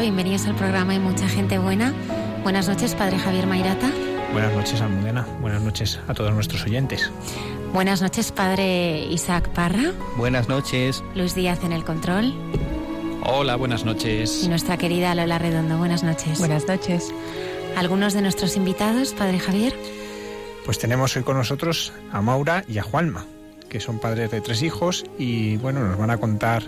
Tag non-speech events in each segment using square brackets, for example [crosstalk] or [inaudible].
Bienvenidos al programa Hay mucha gente buena. Buenas noches, Padre Javier Mairata. Buenas noches, Almudena. Buenas noches a todos nuestros oyentes. Buenas noches, Padre Isaac Parra. Buenas noches. Luis Díaz en el control. Hola, buenas noches. Y nuestra querida Lola Redondo. Buenas noches. Buenas noches. ¿Algunos de nuestros invitados, Padre Javier? Pues tenemos hoy con nosotros a Maura y a Juanma, que son padres de tres hijos y bueno, nos van a contar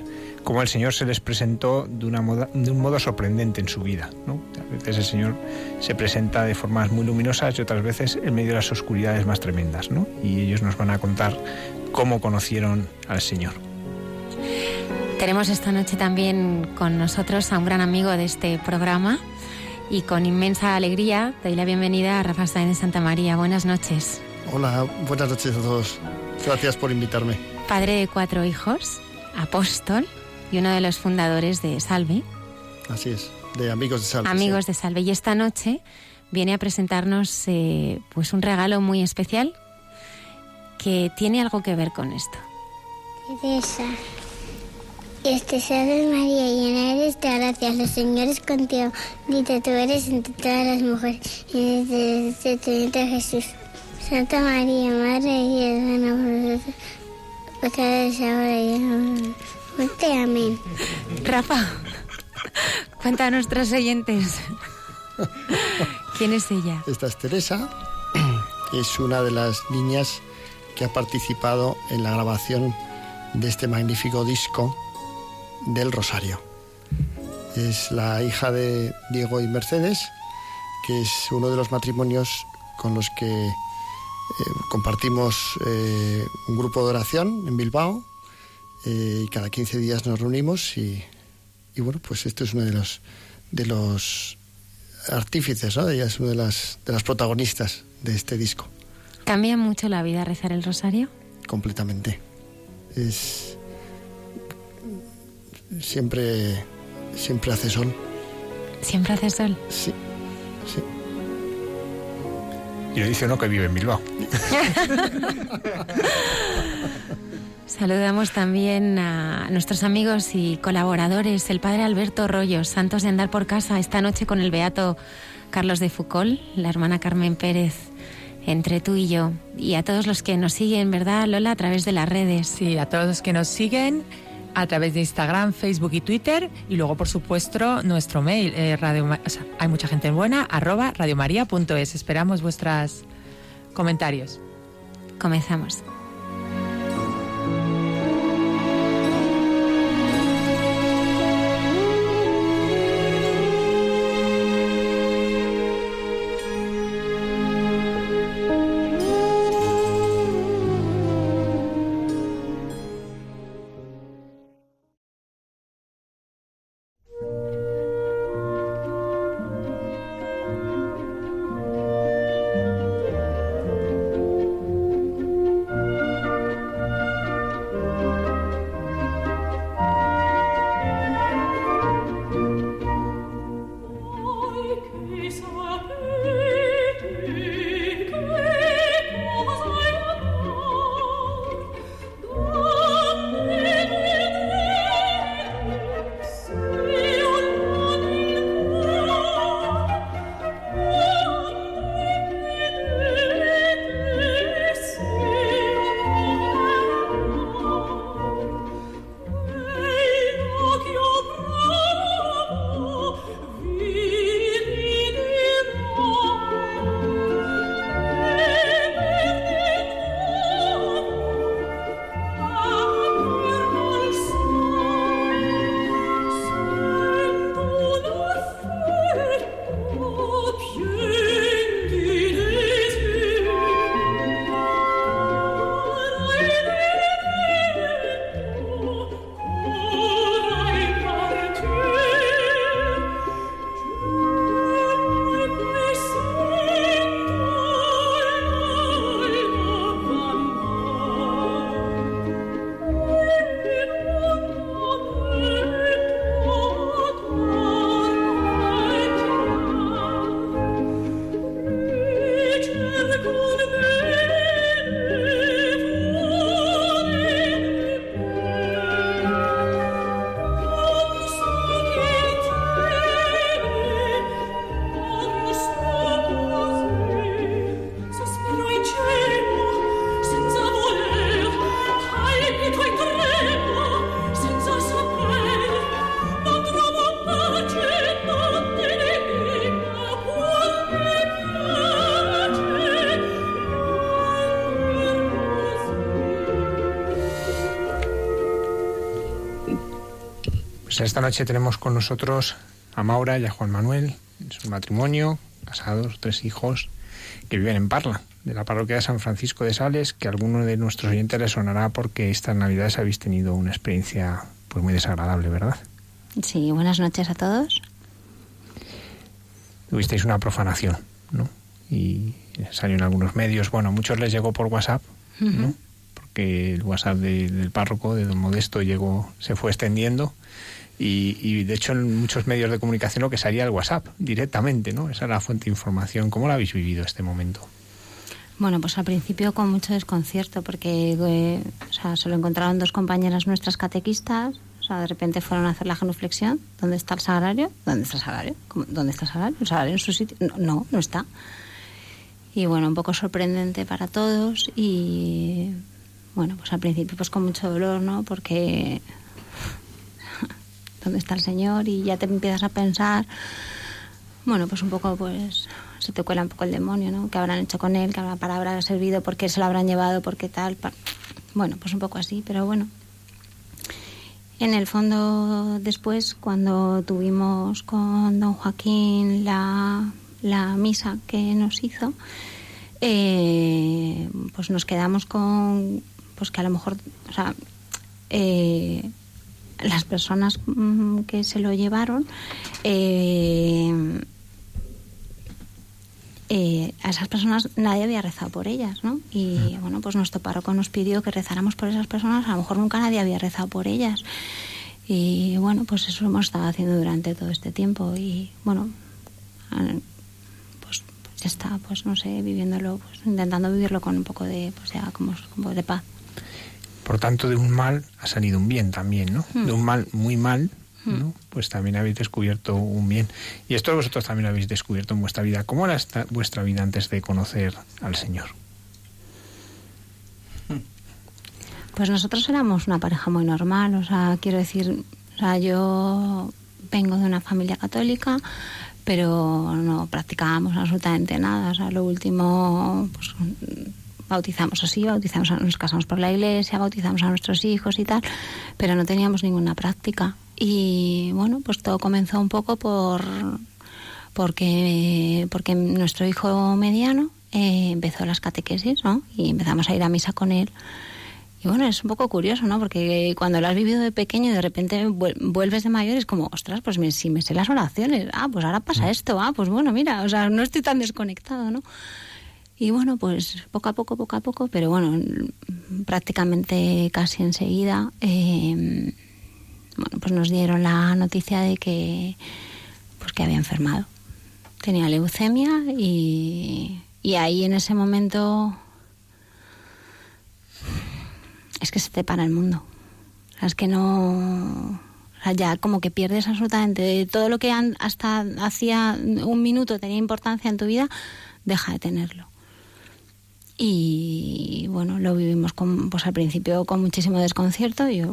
cómo el Señor se les presentó de, una moda, de un modo sorprendente en su vida. ¿no? A veces el Señor se presenta de formas muy luminosas y otras veces en medio de las oscuridades más tremendas. ¿no? Y ellos nos van a contar cómo conocieron al Señor. Tenemos esta noche también con nosotros a un gran amigo de este programa y con inmensa alegría doy la bienvenida a Rafa Sáenz de Santa María. Buenas noches. Hola, buenas noches a todos. Gracias por invitarme. Padre de cuatro hijos, apóstol y uno de los fundadores de Salve. Así es, de Amigos de Salve. Amigos sí. de Salve. Y esta noche viene a presentarnos eh, pues un regalo muy especial que tiene algo que ver con esto. Teresa, este salve María, llena eres de gracias, los señores contigo, bendita tú eres entre todas las mujeres, y desde tu vientre Jesús. Santa María, Madre de Dios, nosotros, pecadores ahora y en. Amén. Rafa, cuenta a nuestros oyentes. ¿Quién es ella? Esta es Teresa, es una de las niñas que ha participado en la grabación de este magnífico disco del Rosario. Es la hija de Diego y Mercedes, que es uno de los matrimonios con los que eh, compartimos eh, un grupo de oración en Bilbao eh, y cada 15 días nos reunimos y, y, bueno, pues esto es uno de los, de los artífices, ¿no? Ella es una de las, de las protagonistas de este disco. ¿Cambia mucho la vida rezar el rosario? Completamente. Es siempre siempre hace sol. ¿Siempre hace sol? Sí, sí. Y le dice uno que vive en Bilbao. [laughs] Saludamos también a nuestros amigos y colaboradores, el padre Alberto Rollos, santos de andar por casa, esta noche con el beato Carlos de Foucault, la hermana Carmen Pérez, entre tú y yo, y a todos los que nos siguen, ¿verdad, Lola? A través de las redes. Sí, a todos los que nos siguen a través de Instagram, Facebook y Twitter y luego por supuesto nuestro mail eh, radio, o sea, hay mucha gente buena arroba radiomaria.es esperamos vuestros comentarios comenzamos Pues esta noche tenemos con nosotros a Maura y a Juan Manuel, es un matrimonio, casados, tres hijos, que viven en Parla, de la parroquia de San Francisco de Sales, que a alguno de nuestros oyentes les sonará porque estas navidades habéis tenido una experiencia pues muy desagradable, ¿verdad? Sí, buenas noches a todos. Tuvisteis una profanación, ¿no? Y salió en algunos medios, bueno, a muchos les llegó por WhatsApp, ¿no? Porque el WhatsApp del párroco, de don Modesto, llegó, se fue extendiendo y, de hecho en muchos medios de comunicación lo que salía el WhatsApp directamente, ¿no? Esa era la fuente de información. ¿Cómo lo habéis vivido este momento? Bueno, pues al principio con mucho desconcierto porque eh, o sea, se lo encontraron dos compañeras nuestras catequistas, o sea, de repente fueron a hacer la genuflexión. ¿Dónde está el sagrario? ¿Dónde está el sagrario? ¿Dónde está el sagrario? ¿El sagrario en su sitio? No, no está. Y bueno, un poco sorprendente para todos y bueno, pues al principio pues con mucho dolor, ¿no? Porque dónde está el Señor y ya te empiezas a pensar, bueno, pues un poco pues se te cuela un poco el demonio, ¿no? ¿Qué habrán hecho con él? ¿Qué habrá, para habrá servido? ¿Por qué se lo habrán llevado? ¿Por qué tal? Bueno, pues un poco así, pero bueno. En el fondo, después, cuando tuvimos con don Joaquín la, la misa que nos hizo, eh, pues nos quedamos con, pues que a lo mejor, o sea, eh, las personas mm, que se lo llevaron, eh, eh, a esas personas nadie había rezado por ellas, ¿no? Y bueno, pues nuestro párroco nos pidió que rezáramos por esas personas, a lo mejor nunca nadie había rezado por ellas. Y bueno, pues eso hemos estado haciendo durante todo este tiempo y bueno, pues, ya está, pues no sé, viviéndolo, pues intentando vivirlo con un poco de, pues ya como, como de paz. Por tanto, de un mal ha salido un bien también, ¿no? Hmm. De un mal muy mal, ¿no? Hmm. Pues también habéis descubierto un bien. Y esto vosotros también habéis descubierto en vuestra vida. ¿Cómo era esta, vuestra vida antes de conocer al Señor? Pues nosotros éramos una pareja muy normal, o sea, quiero decir, o sea, yo vengo de una familia católica, pero no practicábamos absolutamente nada. O sea, lo último, pues bautizamos así, bautizamos, nos casamos por la iglesia, bautizamos a nuestros hijos y tal, pero no teníamos ninguna práctica. Y bueno, pues todo comenzó un poco por porque, porque nuestro hijo mediano eh, empezó las catequesis, ¿no? Y empezamos a ir a misa con él. Y bueno, es un poco curioso, ¿no? Porque cuando lo has vivido de pequeño y de repente vuelves de mayor, es como, ostras, pues si me sé las oraciones, ah, pues ahora pasa mm. esto, ah, pues bueno, mira, o sea, no estoy tan desconectado, ¿no? Y bueno, pues poco a poco, poco a poco, pero bueno, prácticamente casi enseguida, eh, bueno, pues nos dieron la noticia de que, pues que había enfermado. Tenía leucemia y, y ahí en ese momento es que se te para el mundo. es que no... ya como que pierdes absolutamente todo lo que hasta hacía un minuto tenía importancia en tu vida, deja de tenerlo. Y bueno, lo vivimos con, pues al principio con muchísimo desconcierto. Yo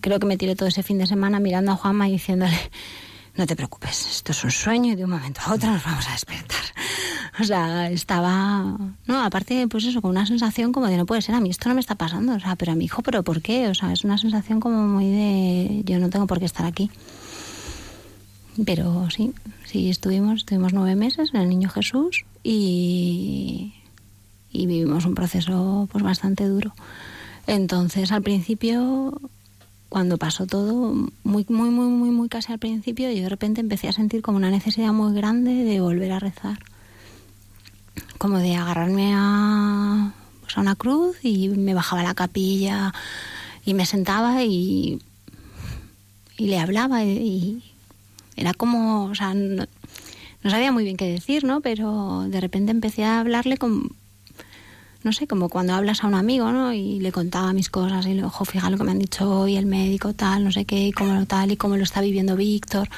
creo que me tiré todo ese fin de semana mirando a Juanma y diciéndole, no te preocupes, esto es un sueño y de un momento a otro nos vamos a despertar. O sea, estaba, no, aparte, pues eso, con una sensación como de no puede ser, a mí esto no me está pasando, o sea, pero a mi hijo, pero ¿por qué? O sea, es una sensación como muy de, yo no tengo por qué estar aquí. Pero sí, sí, estuvimos, estuvimos nueve meses en el Niño Jesús y, y vivimos un proceso pues bastante duro. Entonces, al principio, cuando pasó todo, muy, muy, muy, muy, muy casi al principio, yo de repente empecé a sentir como una necesidad muy grande de volver a rezar. Como de agarrarme a, pues, a una cruz y me bajaba a la capilla y me sentaba y, y le hablaba y, era como, o sea, no, no, sabía muy bien qué decir, ¿no? Pero de repente empecé a hablarle con, no sé, como cuando hablas a un amigo, ¿no? Y le contaba mis cosas y le ojo, fija lo que me han dicho hoy, el médico, tal, no sé qué, y cómo lo tal, y cómo lo está viviendo Víctor.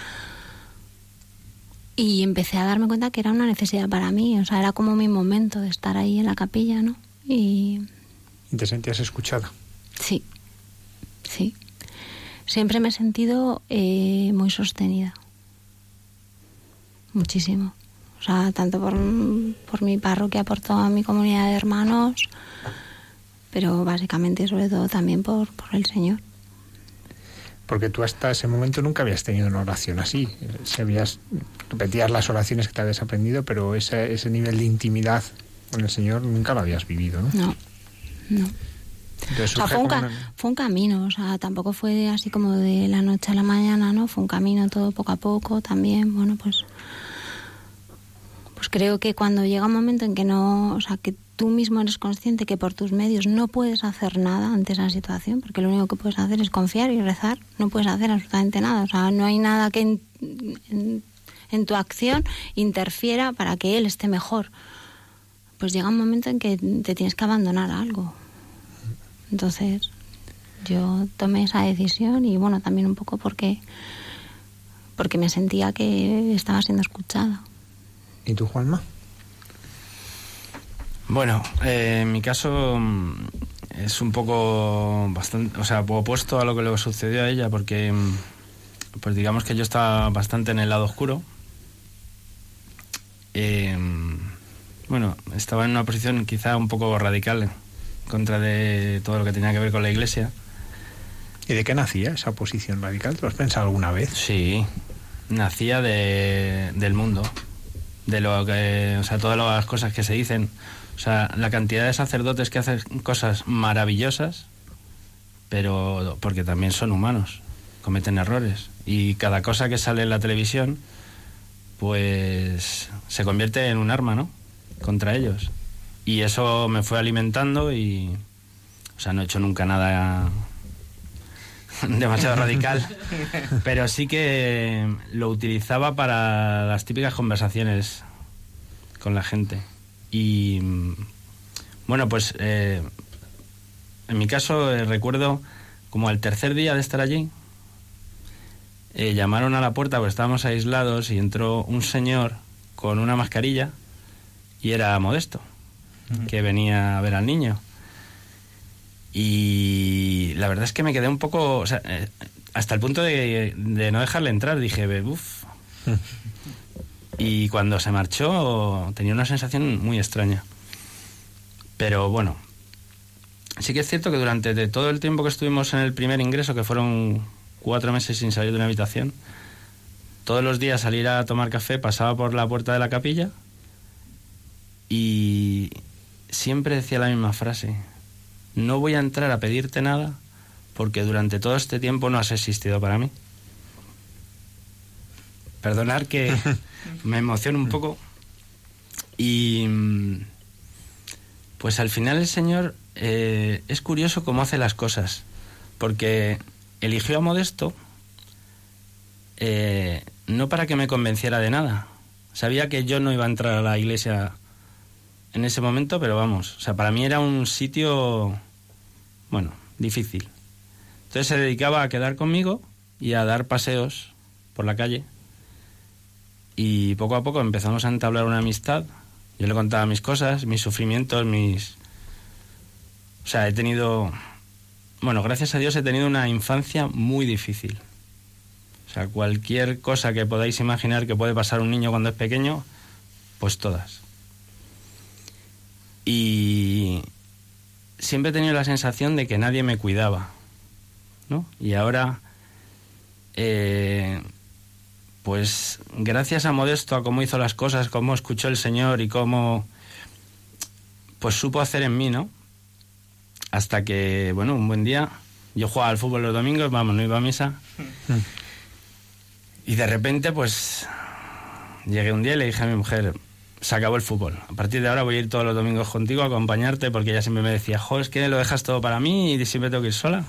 Y empecé a darme cuenta que era una necesidad para mí, o sea, era como mi momento de estar ahí en la capilla, ¿no? Y... ¿Te sentías escuchada? Sí, sí. Siempre me he sentido eh, muy sostenida. Muchísimo. O sea, tanto por, por mi parroquia, por toda mi comunidad de hermanos, pero básicamente sobre todo también por, por el Señor. Porque tú hasta ese momento nunca habías tenido una oración así. Si habías, repetías las oraciones que te habías aprendido, pero ese, ese nivel de intimidad con el Señor nunca lo habías vivido, ¿no? No, no. Entonces O sea, surge fue un, una- fue un camino, o sea, tampoco fue así como de la noche a la mañana, ¿no? Fue un camino todo poco a poco también, bueno, pues pues creo que cuando llega un momento en que no, o sea, que tú mismo eres consciente que por tus medios no puedes hacer nada ante esa situación, porque lo único que puedes hacer es confiar y rezar, no puedes hacer absolutamente nada, o sea, no hay nada que en, tu acción interfiera para que él esté mejor. Pues llega un momento en que te tienes que abandonar a algo. Entonces, yo tomé esa decisión y bueno, también un poco porque porque me sentía que estaba siendo escuchada. ¿Y tú, Juanma? Bueno, eh, en mi caso mm, es un poco bastante, o sea, opuesto a lo que le sucedió a ella, porque mm, pues digamos que yo estaba bastante en el lado oscuro. Eh, bueno, estaba en una posición quizá un poco radical en contra de todo lo que tenía que ver con la iglesia. ¿Y de qué nacía esa posición radical? ¿Te lo has pensado alguna vez? Sí, nacía de, del mundo, de lo que, o sea, todas las cosas que se dicen, o sea, la cantidad de sacerdotes que hacen cosas maravillosas, pero porque también son humanos, cometen errores y cada cosa que sale en la televisión, pues se convierte en un arma, ¿no? Contra ellos. Y eso me fue alimentando y, o sea, no he hecho nunca nada [laughs] demasiado radical, pero sí que lo utilizaba para las típicas conversaciones con la gente. Y bueno, pues eh, en mi caso eh, recuerdo como al tercer día de estar allí, eh, llamaron a la puerta porque estábamos aislados y entró un señor con una mascarilla y era modesto, que venía a ver al niño. Y la verdad es que me quedé un poco, o sea, eh, hasta el punto de, de no dejarle entrar, dije, uff. [laughs] y cuando se marchó tenía una sensación muy extraña. Pero bueno, sí que es cierto que durante todo el tiempo que estuvimos en el primer ingreso, que fueron cuatro meses sin salir de una habitación, todos los días salir a tomar café pasaba por la puerta de la capilla y siempre decía la misma frase, no voy a entrar a pedirte nada porque durante todo este tiempo no has existido para mí. Perdonar que [laughs] me emociono un poco y mm, pues al final el Señor eh, es curioso cómo hace las cosas porque eligió a Modesto eh, no para que me convenciera de nada. Sabía que yo no iba a entrar a la iglesia en ese momento, pero vamos, o sea, para mí era un sitio, bueno, difícil. Entonces se dedicaba a quedar conmigo y a dar paseos por la calle. Y poco a poco empezamos a entablar una amistad. Yo le contaba mis cosas, mis sufrimientos, mis... O sea, he tenido... Bueno, gracias a Dios he tenido una infancia muy difícil. O sea, cualquier cosa que podáis imaginar que puede pasar un niño cuando es pequeño, pues todas. Y siempre he tenido la sensación de que nadie me cuidaba, ¿no? Y ahora, eh, pues gracias a Modesto, a cómo hizo las cosas, cómo escuchó el Señor y cómo, pues supo hacer en mí, ¿no? Hasta que, bueno, un buen día, yo jugaba al fútbol los domingos, vamos, no iba a misa. Y de repente, pues, llegué un día y le dije a mi mujer, se acabó el fútbol. A partir de ahora voy a ir todos los domingos contigo a acompañarte porque ella siempre me decía, jo, es que lo dejas todo para mí y siempre tengo que ir sola.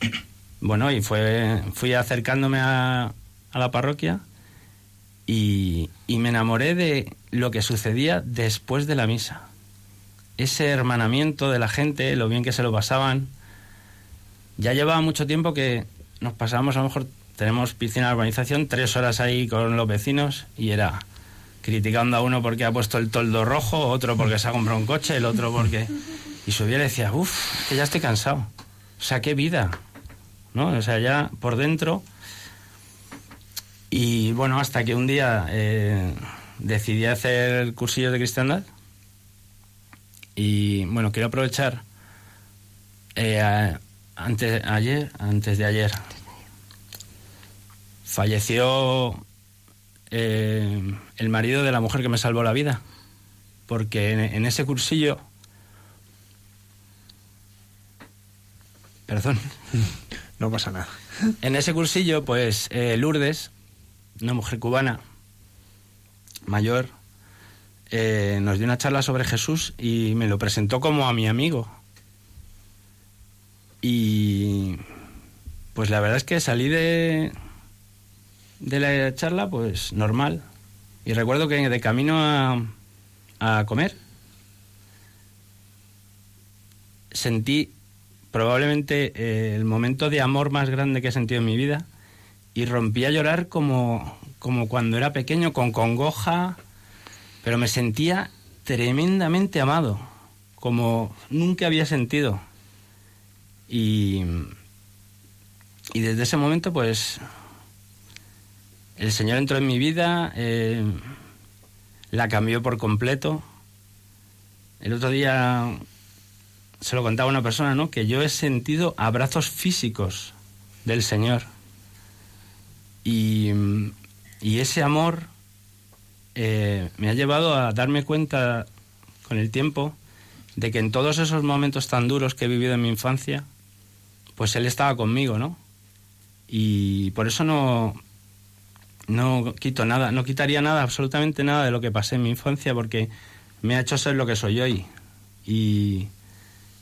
[coughs] Bueno, y fue, fui acercándome a, a la parroquia y, y me enamoré de lo que sucedía después de la misa. Ese hermanamiento de la gente, lo bien que se lo pasaban. Ya llevaba mucho tiempo que nos pasábamos, a lo mejor tenemos piscina de urbanización, tres horas ahí con los vecinos y era criticando a uno porque ha puesto el toldo rojo, otro porque se ha comprado un coche, el otro porque... [laughs] Y subía y le decía, uff, que ya estoy cansado. O sea, qué vida. ¿No? O sea, ya por dentro... Y bueno, hasta que un día eh, decidí hacer cursillos de cristiandad. Y bueno, quiero aprovechar eh, antes, ayer, antes de ayer, falleció eh, el marido de la mujer que me salvó la vida. Porque en, en ese cursillo... Perdón. [laughs] No pasa nada. En ese cursillo, pues eh, Lourdes, una mujer cubana mayor, eh, nos dio una charla sobre Jesús y me lo presentó como a mi amigo. Y pues la verdad es que salí de, de la charla pues normal. Y recuerdo que de camino a, a comer sentí probablemente eh, el momento de amor más grande que he sentido en mi vida y rompí a llorar como, como cuando era pequeño, con congoja, pero me sentía tremendamente amado, como nunca había sentido. Y, y desde ese momento, pues, el Señor entró en mi vida, eh, la cambió por completo. El otro día se lo contaba una persona, ¿no? Que yo he sentido abrazos físicos del Señor. Y, ese amor eh, me ha llevado a darme cuenta con el tiempo de que en todos esos momentos tan duros que he vivido en mi infancia, pues Él estaba conmigo, ¿no? Y por eso no, no quito nada, no quitaría nada, absolutamente nada de lo que pasé en mi infancia, porque me ha hecho ser lo que soy hoy. Y,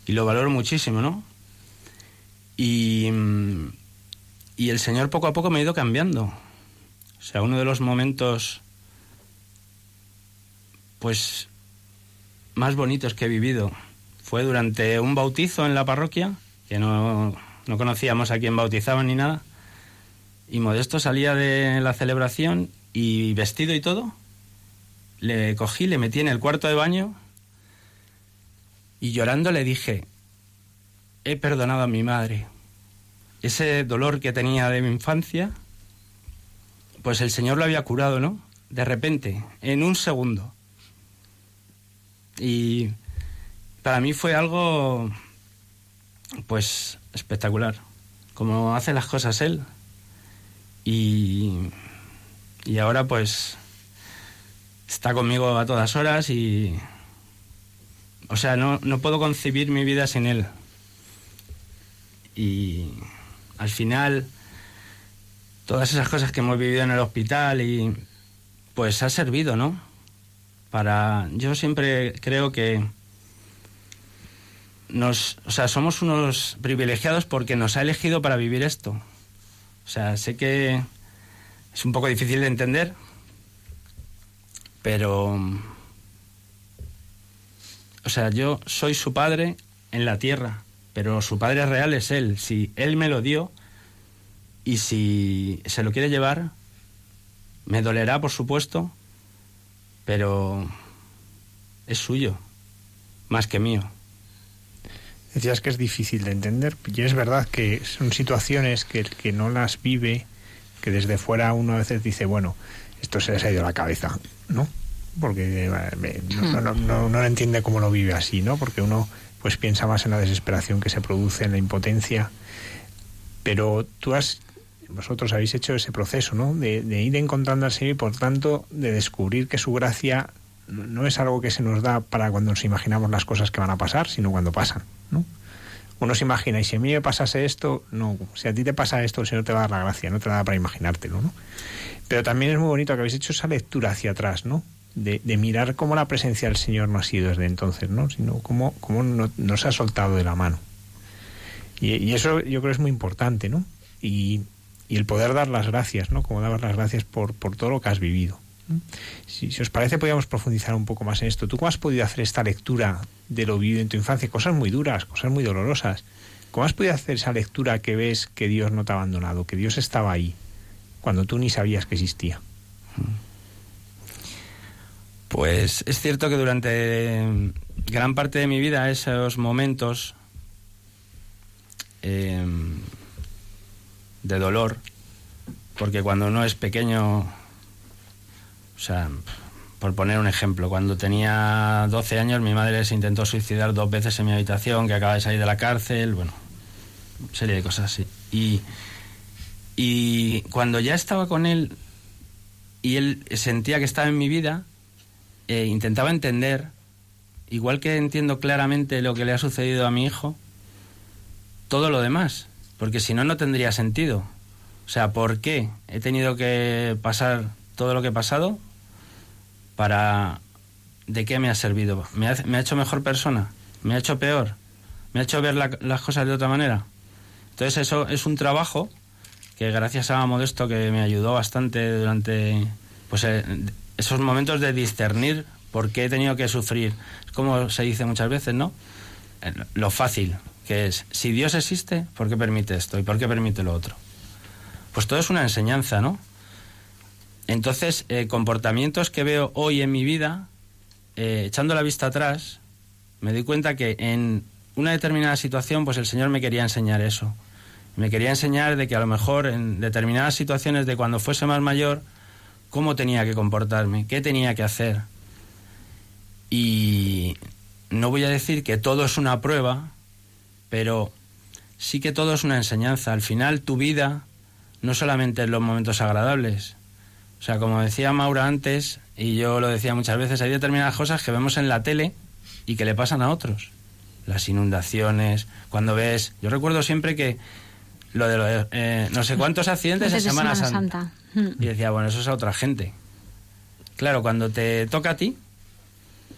lo valoro muchísimo, ¿no? Y, y el Señor poco a poco me ha ido cambiando. O sea, uno de los momentos, pues, más bonitos que he vivido fue durante un bautizo en la parroquia, que no, no conocíamos a quién bautizaban ni nada, y Modesto salía de la celebración y vestido y todo, le cogí, le metí en el cuarto de baño y llorando le dije, he perdonado a mi madre. Ese dolor que tenía de mi infancia, pues el Señor lo había curado, ¿no? De repente, en un segundo. Y para mí fue algo, pues, espectacular. Como hace las cosas Él. Y, y ahora, pues, está conmigo a todas horas y o sea, no, no puedo concebir mi vida sin él. Y al final, todas esas cosas que hemos vivido en el hospital y pues ha servido, ¿no? Para yo siempre creo que nos, o sea, somos unos privilegiados porque nos ha elegido para vivir esto. O sea, sé que es un poco difícil de entender, pero o sea, yo soy su padre en la tierra, pero su padre real es él. Si él me lo dio y si se lo quiere llevar, me dolerá, por supuesto, pero es suyo, más que mío. Decías que es difícil de entender, y es verdad que son situaciones que el que no las vive, que desde fuera uno a veces dice, bueno, esto se les ha ido a la cabeza, ¿no? porque eh, no, no, no, no, entiende cómo lo vive así, ¿no? Porque uno pues piensa más en la desesperación que se produce, en la impotencia. Pero tú has, vosotros habéis hecho ese proceso, ¿no? De, de ir encontrando al Señor y por tanto de descubrir que su gracia no es algo que se nos da para cuando nos imaginamos las cosas que van a pasar, sino cuando pasan, ¿no? Uno se imagina, y si a mí me pasase esto, no, si a ti te pasa esto, el Señor te va a dar la gracia, no te la da para imaginártelo, ¿no? Pero también es muy bonito que habéis hecho esa lectura hacia atrás, ¿no? de, mirar cómo la presencia del Señor no ha sido desde entonces, ¿no? sino cómo, cómo no, no, se ha soltado de la mano. Y, y, eso yo creo es muy importante, ¿no? Y, y, el poder dar las gracias, ¿no? Como dar las gracias por, por todo lo que has vivido. Si, os parece, podríamos profundizar un poco más en esto. ¿Tú cómo has podido hacer esta lectura de lo vivido en tu infancia? Cosas muy duras, cosas muy dolorosas. ¿Cómo has podido hacer esa lectura que ves que Dios no te ha abandonado, que Dios estaba ahí, cuando tú ni sabías que existía? Pues es cierto que durante gran parte de mi vida esos momentos eh, de dolor, porque cuando uno es pequeño, o sea, por poner un ejemplo, cuando tenía 12 años mi madre se intentó suicidar dos veces en mi habitación, que acaba de salir de la cárcel, bueno, serie de cosas así. Y, Y cuando ya estaba con él y él sentía que estaba en mi vida, eh, intentaba entender, igual que entiendo claramente lo que le ha sucedido a mi hijo, todo lo demás, porque si no, no tendría sentido. O sea, ¿por qué he tenido que pasar todo lo que he pasado? Para... ¿De qué me ha servido? ¿Me ha, hecho mejor persona? ¿Me ha hecho peor? ¿Me ha hecho ver la- las cosas de otra manera? Entonces eso es un trabajo que gracias a Modesto que me ayudó bastante durante pues eh, esos momentos de discernir por qué he tenido que sufrir. Como se dice muchas veces, ¿no? Eh, Lo fácil, que es, si Dios existe, ¿por qué permite esto y por qué permite lo otro? Pues todo es una enseñanza, ¿no? Entonces, eh, comportamientos que veo hoy en mi vida, eh, echando la vista atrás, me di cuenta que en una determinada situación, pues el Señor me quería enseñar eso. Me quería enseñar de que a lo mejor en determinadas situaciones de cuando fuese más mayor, cómo tenía que comportarme, qué tenía que hacer. Y no voy a decir que todo es una prueba, pero sí que todo es una enseñanza. Al final tu vida no solamente en los momentos agradables. O sea, como decía Maura antes, y yo lo decía muchas veces, hay determinadas cosas que vemos en la tele y que le pasan a otros. Las inundaciones, cuando ves... Yo recuerdo siempre que lo de, lo de, eh, no sé cuántos accidentes en Semana, Semana Santa. Santa. Y decía, bueno, eso es a otra gente. Claro, cuando te toca a ti,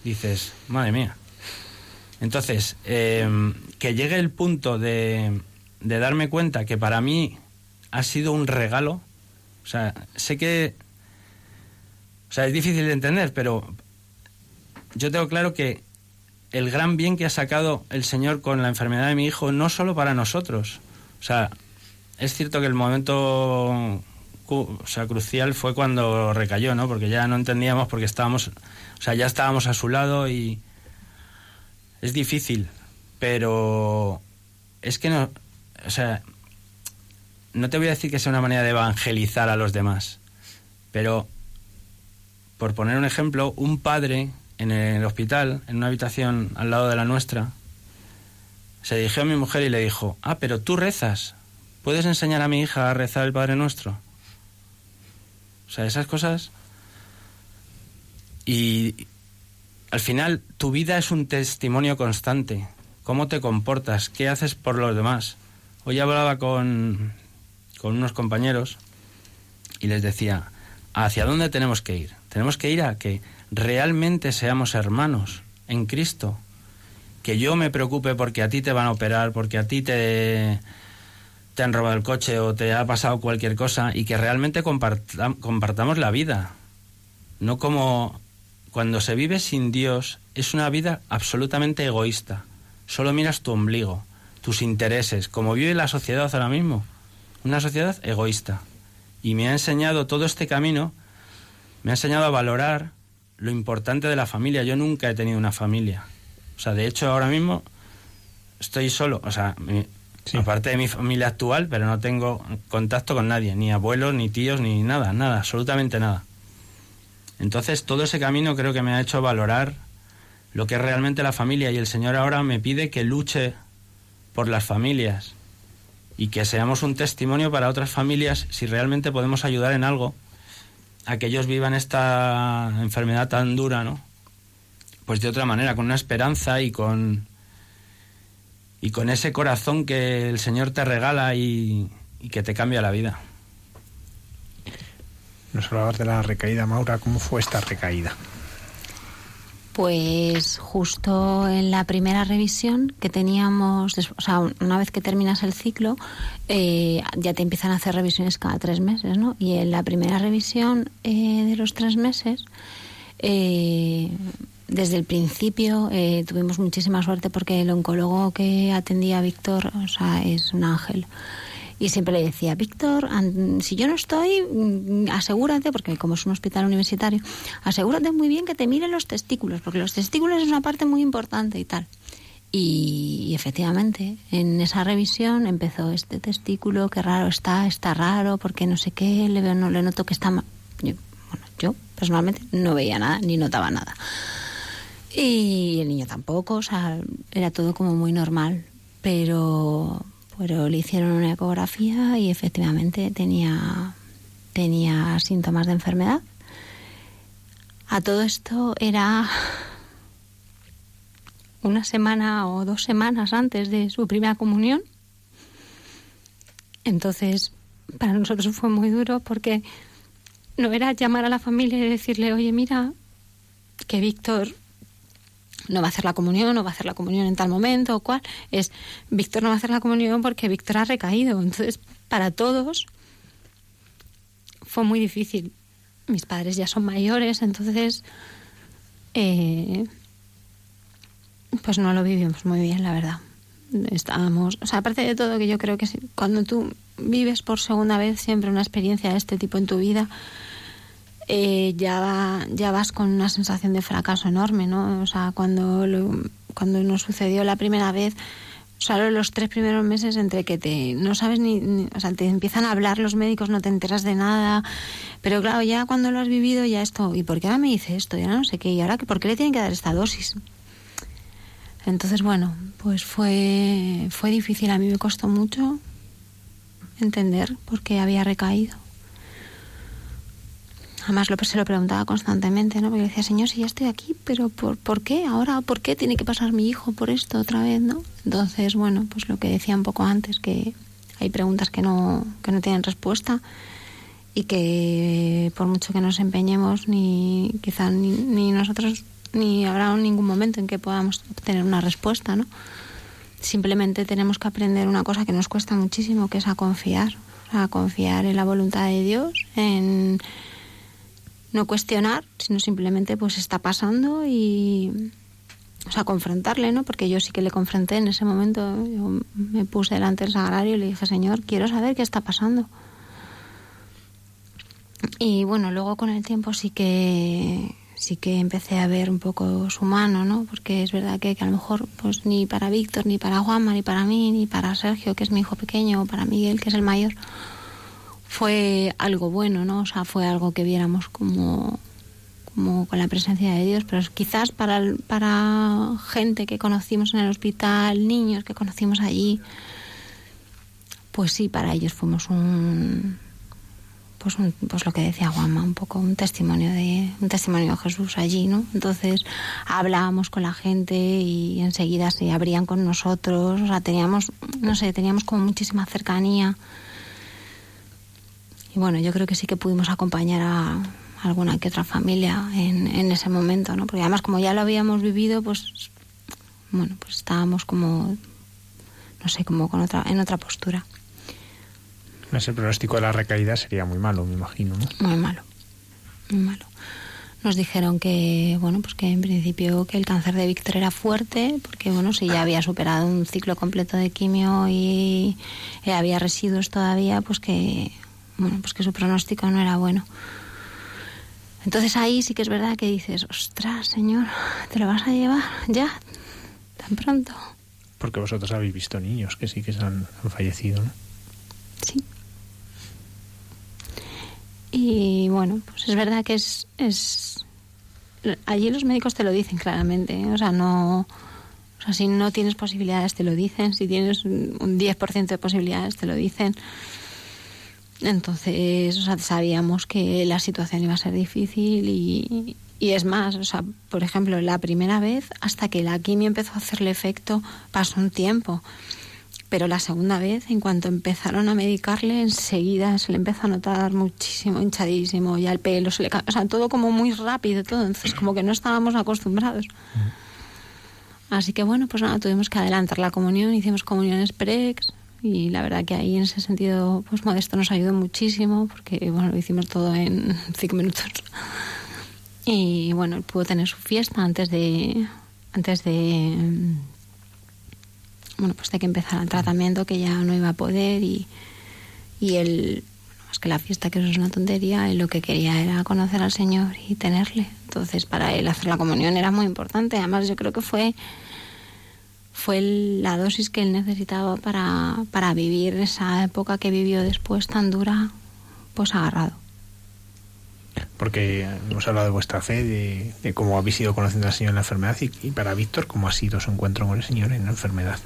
dices, madre mía. Entonces, eh, que llegue el punto de, de darme cuenta que para mí ha sido un regalo, o sea, sé que, o sea, es difícil de entender, pero yo tengo claro que el gran bien que ha sacado el Señor con la enfermedad de mi hijo, no solo para nosotros, o sea, es cierto que el momento o sea, crucial fue cuando recayó, ¿no? Porque ya no entendíamos porque estábamos, o sea, ya estábamos a su lado y es difícil, pero es que no, o sea, no te voy a decir que sea una manera de evangelizar a los demás, pero por poner un ejemplo, un padre en el hospital, en una habitación al lado de la nuestra, se dirigió a mi mujer y le dijo, ah, pero tú rezas, ¿puedes enseñar a mi hija a rezar el Padre Nuestro? O sea, esas cosas... Y al final tu vida es un testimonio constante. ¿Cómo te comportas? ¿Qué haces por los demás? Hoy hablaba con, con unos compañeros y les decía, ¿hacia dónde tenemos que ir? Tenemos que ir a que realmente seamos hermanos en Cristo. Que yo me preocupe porque a ti te van a operar, porque a ti te, te han robado el coche o te ha pasado cualquier cosa y que realmente compartam- compartamos la vida. No como cuando se vive sin Dios es una vida absolutamente egoísta. Solo miras tu ombligo, tus intereses, como vive la sociedad ahora mismo. Una sociedad egoísta. Y me ha enseñado todo este camino, me ha enseñado a valorar lo importante de la familia. Yo nunca he tenido una familia. O sea, de hecho ahora mismo estoy solo. O sea, mi- Sí. aparte de mi familia actual, pero no tengo contacto con nadie, ni abuelos, ni tíos, ni nada, nada, absolutamente nada. Entonces todo ese camino creo que me ha hecho valorar lo que es realmente la familia y el Señor ahora me pide que luche por las familias y que seamos un testimonio para otras familias si realmente podemos ayudar en algo a que ellos vivan esta enfermedad tan dura, ¿no? Pues de otra manera, con una esperanza y con y con ese corazón que el Señor te regala y, y que te cambia la vida. Nos hablabas de la recaída, Maura. ¿Cómo fue esta recaída? Pues justo en la primera revisión que teníamos, o sea, una vez que terminas el ciclo, eh, ya te empiezan a hacer revisiones cada tres meses, ¿no? Y en la primera revisión eh, de los tres meses, eh, desde el principio eh, tuvimos muchísima suerte porque el oncólogo que atendía a Víctor, o sea, es un ángel. Y siempre le decía, Víctor, si yo no estoy, mm, asegúrate, porque como es un hospital universitario, asegúrate muy bien que te miren los testículos, porque los testículos es una parte muy importante y tal. Y, efectivamente, en esa revisión empezó este testículo, qué raro está, está raro, porque no sé qué, le veo, no le noto que está ma- Yo, bueno, yo personalmente no veía nada, ni notaba nada. Y el niño tampoco, o sea, era todo como muy normal. Pero pero le hicieron una ecografía y efectivamente tenía, tenía síntomas de enfermedad. A todo esto era una semana o dos semanas antes de su primera comunión. Entonces, para nosotros fue muy duro porque no era llamar a la familia y decirle, oye, mira, que Víctor no va a hacer la comunión, no va a hacer la comunión en tal momento o cual. Es, Víctor no va a hacer la comunión porque Víctor ha recaído. Entonces, para todos fue muy difícil. Mis padres ya son mayores, entonces, eh, pues no lo vivimos muy bien, la verdad. Estábamos, o sea, aparte de todo, que yo creo que cuando tú vives por segunda vez siempre una experiencia de este tipo en tu vida, eh, ya, ya vas con una sensación de fracaso enorme, ¿no? O sea, cuando, cuando nos sucedió la primera vez, solo los tres primeros meses entre que te no sabes ni, o sea, te empiezan a hablar los médicos, no te enteras de nada, pero claro, ya cuando lo has vivido ya esto, ¿y por qué ahora me dice esto? Y ahora no sé qué, ¿y ahora por qué le tienen que dar esta dosis? Entonces, bueno, pues fue, fue difícil, a mí me costó mucho entender por qué había recaído. Además lo, se lo preguntaba constantemente, ¿no? Porque decía, Señor, si ya estoy aquí, pero ¿por, ¿por qué? Ahora, ¿por qué tiene que pasar mi hijo por esto otra vez, no? Entonces, bueno, pues lo que decía un poco antes, que hay preguntas que no, que no tienen respuesta y que por mucho que nos empeñemos, ni quizá ni, ni nosotros, ni habrá ningún momento en que podamos obtener una respuesta, ¿no? Simplemente tenemos que aprender una cosa que nos cuesta muchísimo, que es a confiar, a confiar en la voluntad de Dios, en no cuestionar, sino simplemente pues está pasando y o sea, confrontarle, ¿no? Porque yo sí que le confronté en ese momento, yo me puse delante del sagrario y le dije, "Señor, quiero saber qué está pasando." Y bueno, luego con el tiempo sí que sí que empecé a ver un poco su mano, ¿no? Porque es verdad que, que a lo mejor pues ni para Víctor, ni para Juanma, ni para mí, ni para Sergio, que es mi hijo pequeño, o para Miguel, que es el mayor, fue algo bueno, ¿no? O sea, fue algo que viéramos como, como con la presencia de Dios, pero quizás para, para gente que conocimos en el hospital, niños que conocimos allí, pues sí, para ellos fuimos un, pues, pues lo que decía Juanma, un poco un testimonio de un testimonio de Jesús allí, ¿no? Entonces hablábamos con la gente y enseguida se abrían con nosotros, o sea, teníamos, no sé, teníamos como muchísima cercanía y bueno, yo creo que sí que pudimos acompañar a alguna que otra familia en, en ese momento, ¿no? Porque además como ya lo habíamos vivido, pues bueno, pues estábamos como no sé, como con otra en otra postura. Ese pronóstico de la recaída sería muy malo, me imagino, ¿no? Muy malo. Muy malo. Nos dijeron que, bueno, pues que en principio que el cáncer de Víctor era fuerte, porque bueno, si ya había superado un ciclo completo de quimio y había residuos todavía, pues que bueno, pues que su pronóstico no era bueno. Entonces ahí sí que es verdad que dices, ostras, señor, ¿te lo vas a llevar ya? ¿Tan pronto? Porque vosotros habéis visto niños que sí que se han, fallecido, ¿no? Sí. Y bueno, pues es verdad que es, es... Allí los médicos te lo dicen claramente, ¿eh? o sea, no... O sea, si no tienes posibilidades te lo dicen, si tienes un 10% de posibilidades te lo dicen. Entonces, o sea, sabíamos que la situación iba a ser difícil y, es más, o sea, por ejemplo, la primera vez, hasta que la quimio empezó a hacerle efecto, pasó un tiempo. Pero la segunda vez, en cuanto empezaron a medicarle, enseguida se le empezó a notar muchísimo, hinchadísimo, ya el pelo, se le, o sea, todo como muy rápido, todo. Entonces, como que no estábamos acostumbrados. Así que bueno, pues nada, tuvimos que adelantar la comunión, hicimos comuniones prex, y la verdad que ahí en ese sentido pues Modesto nos ayudó muchísimo porque bueno lo hicimos todo en [laughs] cinco minutos. Y bueno él pudo tener su fiesta antes de antes de bueno pues de que empezara el tratamiento que ya no iba a poder y y él más que la fiesta que eso es una tontería él lo que quería era conocer al Señor y tenerle. Entonces para él hacer la comunión era muy importante. Además yo creo que fue fue la dosis que él necesitaba para, para vivir esa época que vivió después tan dura, pues agarrado. Porque hemos hablado de vuestra fe, de, cómo habéis ido conociendo al Señor en la enfermedad y, para Víctor, cómo ha sido su encuentro con el Señor en la enfermedad.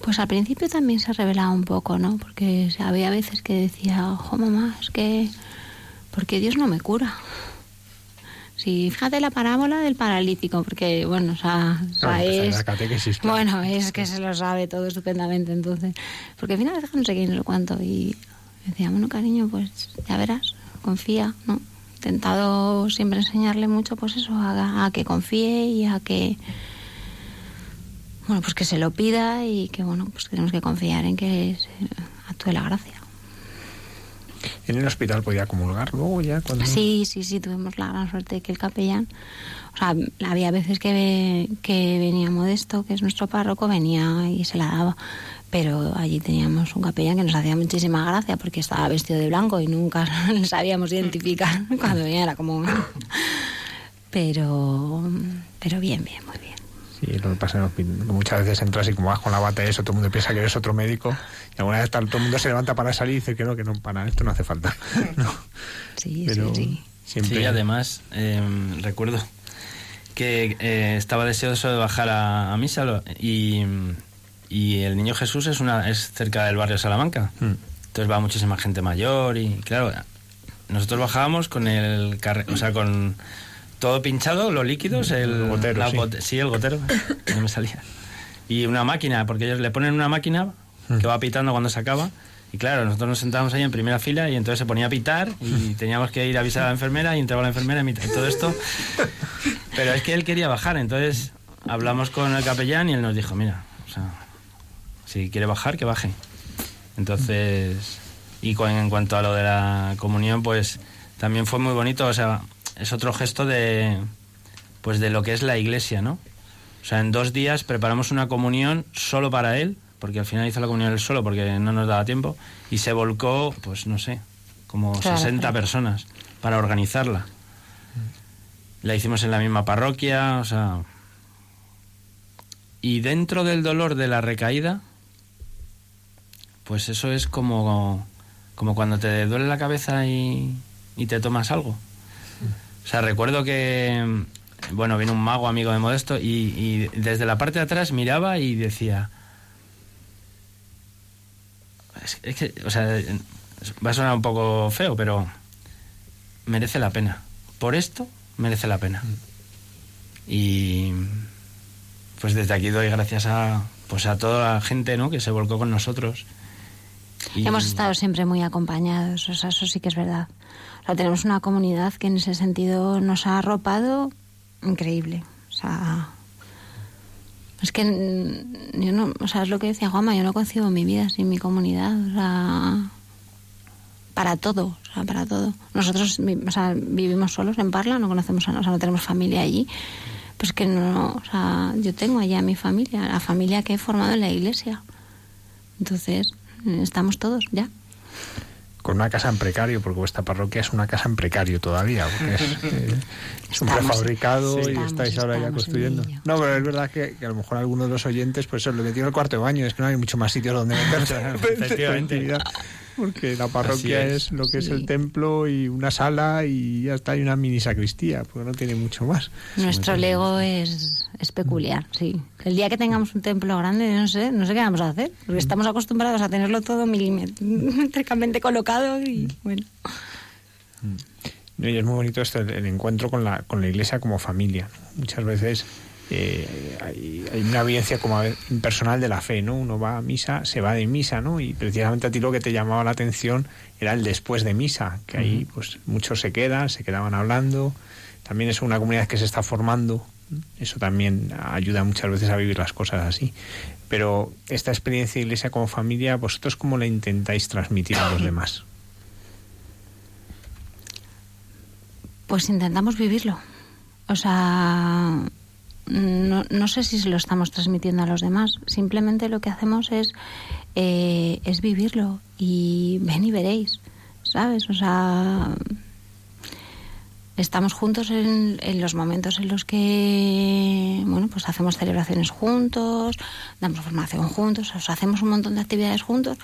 Pues al principio también se revelaba un poco, ¿no? Porque había veces que decía, ojo mamá, es que... porque Dios no me cura. Sí, fíjate la parábola del paralítico, porque, bueno, o sea, o sea, Bueno, es... la catequesis, claro. Bueno, es que se lo sabe todo estupendamente, entonces. Porque al final no sé qué, no sé cuánto. Y decía, bueno, cariño, pues ya verás, confía, ¿no? Intentado siempre enseñarle mucho, pues eso, a, a que confíe y a que. Bueno, pues que se lo pida y que, bueno, pues tenemos que confiar en que actúe la gracia. En el hospital podía comulgar luego ya cuando... Sí, sí, sí, tuvimos la gran suerte que el capellán, o sea, había veces que, que venía Modesto, que es nuestro párroco, venía y se la daba, pero allí teníamos un capellán que nos hacía muchísima gracia porque estaba vestido de blanco y nunca [laughs] le sabíamos identificar [laughs] cuando venía, era como... Pero, pero bien, bien, muy bien. Sí, lo que pasa en que muchas veces entras y como vas con la bata y eso, todo el mundo piensa que eres otro médico y alguna vez tal- todo el mundo se levanta para salir y dice que no, que no, para esto no hace falta. [laughs] No. Sí, Pero sí, sí. siempre... Sí, además, eh, recuerdo que eh, estaba deseoso de bajar a, a misa y, y el Niño Jesús es, una, es cerca del barrio Salamanca. Mm. Entonces va muchísima gente mayor y, claro, nosotros bajábamos con el carre- o sea, con todo pinchado, los líquidos, el, El gotero, la sí. sí, el gotero, [laughs] no me salía. Y una máquina, porque ellos le ponen una máquina que va pitando cuando se acaba. Y claro, nosotros nos sentábamos ahí en primera fila y entonces se ponía a pitar y [laughs] teníamos que ir a avisar a la enfermera y entraba la enfermera y todo esto. Pero es que él quería bajar, entonces hablamos con el capellán y él nos dijo, mira, o sea, si quiere bajar, que baje. Entonces, y cu- en cuanto a lo de la comunión, pues también fue muy bonito, o sea, es otro gesto de, pues de lo que es la iglesia, ¿no? O sea, en dos días preparamos una comunión solo para él, porque al final hizo la comunión él solo porque no nos daba tiempo, y se volcó, pues no sé, como Claro, 60 claro. personas para organizarla. La hicimos en la misma parroquia, o sea... Y dentro del dolor de la recaída, pues eso es como, como cuando te duele la cabeza y, y te tomas algo. O sea, recuerdo que, bueno, vino un mago amigo de Modesto y, desde la parte de atrás miraba y decía... Es, es que, o sea, va a sonar un poco feo, pero merece la pena. Por esto merece la pena. Y pues desde aquí doy gracias a pues a toda la gente ¿no? que se volcó con nosotros. Y- Hemos estado siempre muy acompañados, o sea, eso sí que es verdad. O sea, tenemos una comunidad que en ese sentido nos ha arropado increíble. O sea, es que mm, yo no, o sea, es lo que decía Juanma, yo no concibo mi vida sin mi comunidad, o sea, para todo, o sea, para todo. Nosotros, o sea, vivimos solos en Parla, no conocemos, o sea, no tenemos familia allí. Pues que no, o sea, yo tengo allá mi familia, la familia que he formado en la iglesia. Entonces, estamos todos ya. Con una casa en precario, porque vuestra parroquia es una casa en precario todavía, porque es, eh, es un Estamos- prefabricado sí, y estamos- estáis ahora ya construyendo. No, pero es verdad que, que a lo mejor algunos de los oyentes, pues eso, le metió en el cuarto de baño, es que no hay mucho más sitios donde meterse. [laughs] Efectivamente. Porque la parroquia es. es, lo que es sí. el templo y una sala y ya está, y una mini sacristía, porque no tiene mucho más. Nuestro Lego es, es peculiar, sí. El día que tengamos un templo grande, no sé, no sé qué vamos a hacer, porque estamos acostumbrados a tenerlo todo milimétricamente [laughs] colocado y bueno. No, y es muy bonito esto, el, el encuentro con la, con la iglesia como familia. Muchas veces eh, hay, hay una vivencia como impersonal de la fe, ¿no? Uno va a misa, se va de misa, ¿no? Y precisamente a ti lo que te llamaba la atención era el después de misa, que ahí pues muchos se quedan, se quedaban hablando. También es una comunidad que se está formando. Eso también ayuda muchas veces a vivir las cosas así. Pero esta experiencia de iglesia como familia, ¿vosotros cómo la intentáis transmitir a los demás? Pues intentamos vivirlo. O sea, no, no sé si se lo estamos transmitiendo a los demás. Simplemente lo que hacemos es, eh, es vivirlo. Y ven y veréis, ¿sabes? O sea, estamos juntos en, en los momentos en los que, bueno, pues hacemos celebraciones juntos, damos formación juntos, o sea, hacemos un montón de actividades juntos.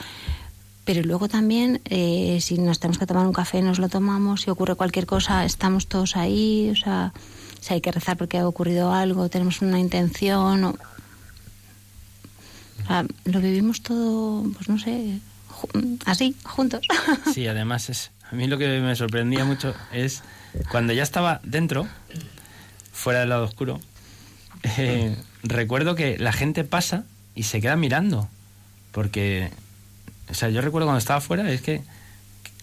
Pero luego también, eh, si nos tenemos que tomar un café, nos lo tomamos. Si ocurre cualquier cosa, estamos todos ahí. O sea, si hay que rezar porque ha ocurrido algo, tenemos una intención. lo vivimos todo, pues no sé, así, juntos. [laughs] Sí, además es a mí lo que me sorprendía mucho es cuando ya estaba dentro, fuera del lado oscuro, eh, recuerdo que la gente pasa y se queda mirando, porque, o sea, yo recuerdo cuando estaba fuera es que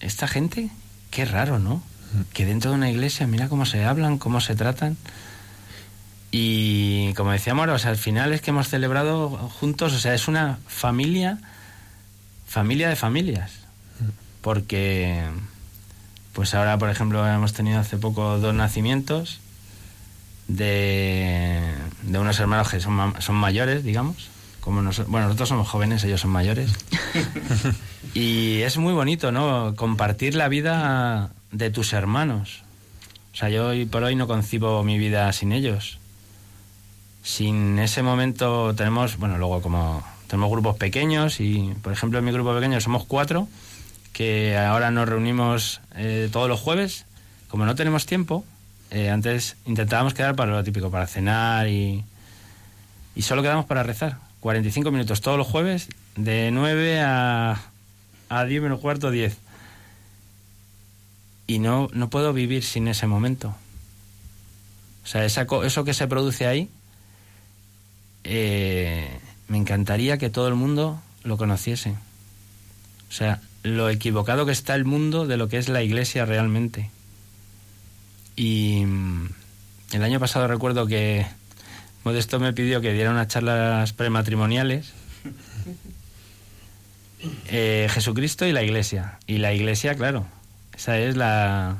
esta gente, qué raro, ¿no? Que dentro de una iglesia mira cómo se hablan, cómo se tratan. Y como decíamos ahora, o sea, al final es que hemos celebrado juntos, o sea, es una familia, familia de familias. Porque, pues ahora, por ejemplo, hemos tenido hace poco dos nacimientos de, de unos hermanos que son, son mayores, digamos. Como nos- bueno, nosotros somos jóvenes, ellos son mayores. [laughs] y es muy bonito, ¿no? Compartir la vida de tus hermanos. O sea, yo hoy por hoy no concibo mi vida sin ellos. Sin ese momento tenemos, bueno, luego como tenemos grupos pequeños y, por ejemplo, en mi grupo pequeño somos cuatro, que ahora nos reunimos eh, todos los jueves. Como no tenemos tiempo, eh, antes intentábamos quedar para lo típico, para cenar y, y solo quedamos para rezar. 45 minutos todos los jueves, de 9 a, a 10 menos cuarto, 10. Y no, no puedo vivir sin ese momento. O sea, esa eso que se produce ahí, eh, me encantaría que todo el mundo lo conociese. O sea, lo equivocado que está el mundo de lo que es la iglesia realmente. Y mm, el año pasado recuerdo que Modesto me pidió que diera unas charlas prematrimoniales. [laughs] Eh, Jesucristo y la iglesia. Y la iglesia, claro, es la,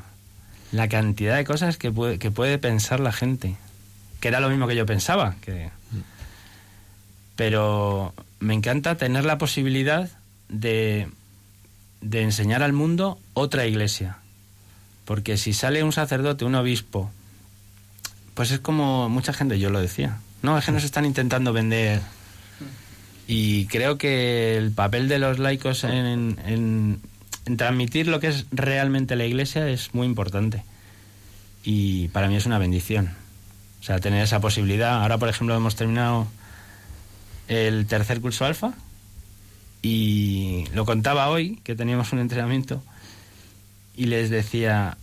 la cantidad de cosas que puede, que puede pensar la gente. Que era lo mismo que yo pensaba. Que... Pero me encanta tener la posibilidad de, de enseñar al mundo otra iglesia. Porque si sale un sacerdote, un obispo, pues es como mucha gente, yo lo decía. No, es que nos están intentando vender. Y creo que el papel de los laicos en- en transmitir lo que es realmente la iglesia es muy importante. Y para mí es una bendición. O sea, tener esa posibilidad. Ahora, por ejemplo, hemos terminado el tercer curso alfa y lo contaba hoy, que teníamos un entrenamiento, y les decía,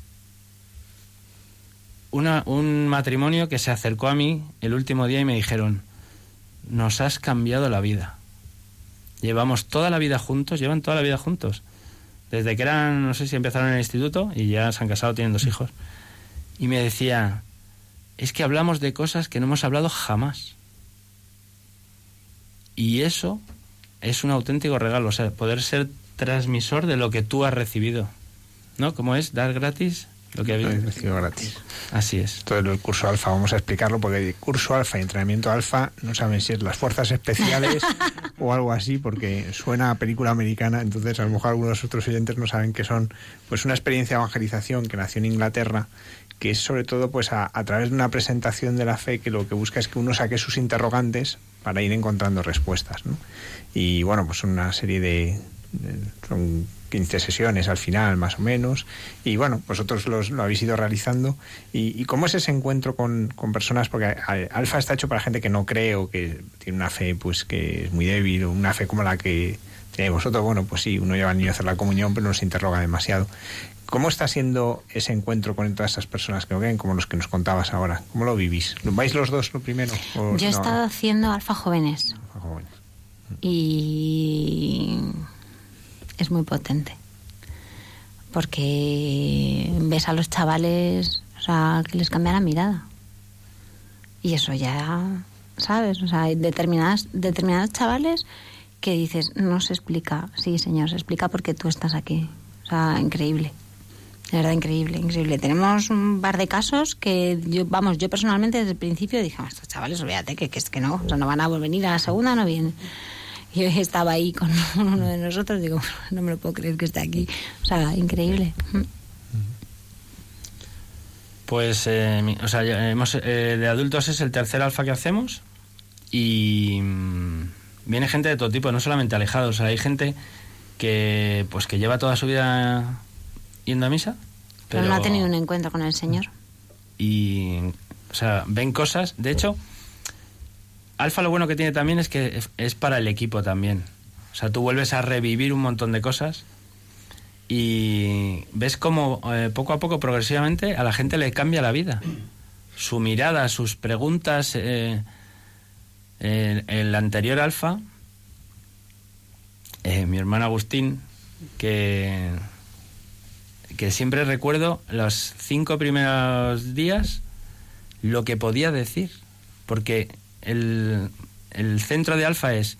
una- un matrimonio que se acercó a mí el último día y me dijeron, nos has cambiado la vida. Llevamos toda la vida juntos, llevan toda la vida juntos. Desde que eran, no sé si empezaron en el instituto y ya se han casado, tienen dos hijos. Y me decía, es que hablamos de cosas que no hemos hablado jamás. Y eso es un auténtico regalo, o sea, poder ser transmisor de lo que tú has recibido. ¿No? ¿Cómo es? Dar gratis lo que habéis. recibido gratis. Así es. Todo el curso alfa, vamos a explicarlo, porque curso alfa y entrenamiento alfa no saben si es las fuerzas especiales [laughs] o algo así, porque suena a película americana, entonces a lo mejor algunos otros oyentes no saben que son pues una experiencia de evangelización que nació en Inglaterra, que es sobre todo pues a, a través de una presentación de la fe que lo que busca es que uno saque sus interrogantes para ir encontrando respuestas. ¿no? Y bueno, pues una serie de, de- son 15 sesiones al final, más o menos. Y bueno, vosotros los, lo habéis ido realizando. ¿Y, y cómo es ese encuentro con, con personas? Porque Alfa está hecho para gente que no cree o que tiene una fe pues que es muy débil, o una fe como la que tenéis vosotros. Bueno, pues sí, uno lleva al niño a hacer la comunión, pero no se interroga demasiado. ¿Cómo está siendo ese encuentro con todas esas personas que no creen, como los que nos contabas ahora? ¿Cómo lo vivís? ¿Lo vais los dos lo primero? Yo he no? estado haciendo alfa jóvenes Ah, jóvenes. y es muy potente. Porque ves a los chavales, o sea, que les cambia la mirada. Y eso ya, ¿sabes? O sea, hay determinadas, determinados chavales que dices, no se explica. Sí, señor, se explica porque tú estás aquí. O sea, increíble. De verdad, increíble, increíble. Tenemos un par de casos que yo, vamos, yo personalmente desde el principio dije, "Ah, estos chavales, olvídate, que, que es que no, o sea, no van a venir a la segunda, no vienen. Yo estaba ahí con [laughs] uno de nosotros, digo, no me lo puedo creer que esté aquí. O sea, increíble. Pues, eh, o sea, hemos, eh, de adultos es el tercer alfa que hacemos y mm, viene gente de todo tipo, no solamente alejados. O sea, hay gente que, pues, que lleva toda su vida yendo a misa, Pero, pero, no ha tenido un encuentro con el Señor. y, o sea, ven cosas. De hecho, Alfa lo bueno que tiene también es que es para el equipo también. O sea, tú vuelves a revivir un montón de cosas y ves como eh, poco a poco, progresivamente, a la gente le cambia la vida. Su mirada, sus preguntas. Eh, el anterior alfa, eh, mi hermano Agustín, que, que siempre recuerdo los cinco primeros días lo que podía decir, porque el, el centro de alfa es,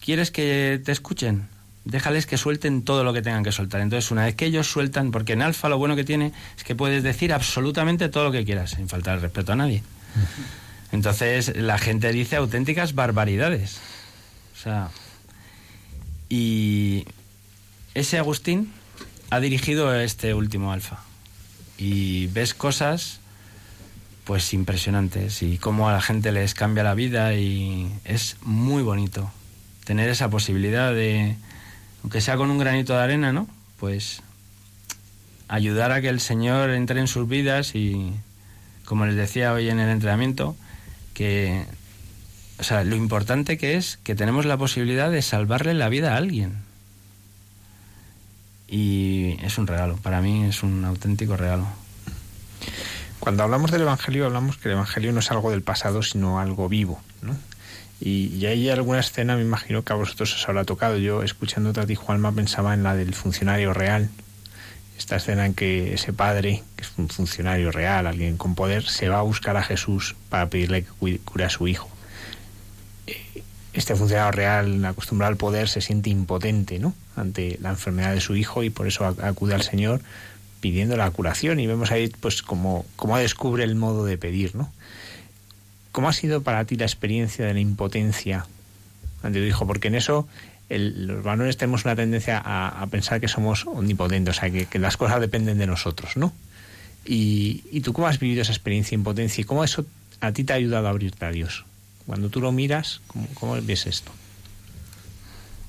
¿quieres que te escuchen? déjales que suelten todo lo que tengan que soltar. Entonces, una vez que ellos sueltan, porque en alfa lo bueno que tiene es que puedes decir absolutamente todo lo que quieras, sin faltar el respeto a nadie. Entonces, la gente dice auténticas barbaridades. O sea, y ese Agustín ha dirigido este último alfa. Y ves cosas pues impresionantes y cómo a la gente les cambia la vida y es muy bonito tener esa posibilidad de aunque sea con un granito de arena, ¿no? Pues ayudar a que el Señor entre en sus vidas y, como les decía hoy en el entrenamiento, que, o sea, lo importante que es que tenemos la posibilidad de salvarle la vida a alguien. Y es un regalo, para mí es un auténtico regalo. Cuando hablamos del Evangelio, hablamos que el Evangelio no es algo del pasado, sino algo vivo, ¿no? Y, hay alguna escena, me imagino que a vosotros os habrá tocado. Yo, escuchando a ti, Juanma, pensaba en la del funcionario real. Esta escena en que ese padre, que es un funcionario real, alguien con poder, se va a buscar a Jesús para pedirle que cure a su hijo. Eh, este funcionario real, acostumbrado al poder, se siente impotente ¿no? ante la enfermedad de su hijo y por eso acude al Señor pidiendo la curación. Y vemos ahí pues como, como descubre el modo de pedir, ¿no? ¿Cómo ha sido para ti la experiencia de la impotencia ante tu hijo? Porque en eso los varones tenemos una tendencia a, pensar que somos omnipotentes, o sea, que, las cosas dependen de nosotros, ¿no? Y, tú cómo has vivido esa experiencia de impotencia y cómo eso a ti te ha ayudado a abrirte a Dios? Cuando tú lo miras, ¿cómo, ves esto?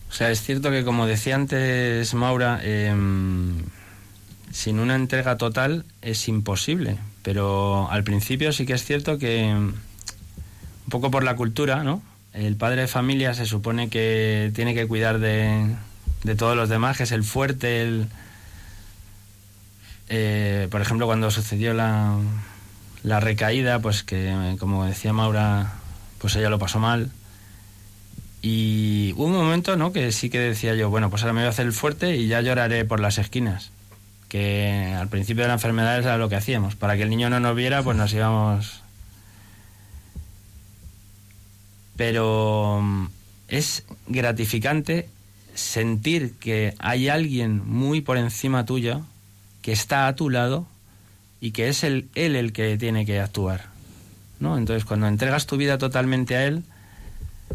O sea, es cierto que como decía antes Maura, em, sin una entrega total es imposible, pero al principio sí que es cierto que un poco por la cultura, ¿no? El padre de familia se supone que tiene que cuidar de, de todos los demás, que es el fuerte, el... Eh, por ejemplo, cuando sucedió la, la recaída, pues que, como decía Maura, pues ella lo pasó mal. Y hubo un momento, ¿no? Que sí que decía yo, bueno, pues ahora me voy a hacer el fuerte y ya lloraré por las esquinas. Que al principio de la enfermedad era lo que hacíamos. Para que el niño no nos viera, pues nos íbamos pero mm, es gratificante sentir que hay alguien muy por encima tuyo que está a tu lado y que es él el que tiene que actuar. ¿no? Entonces, cuando entregas tu vida totalmente a él,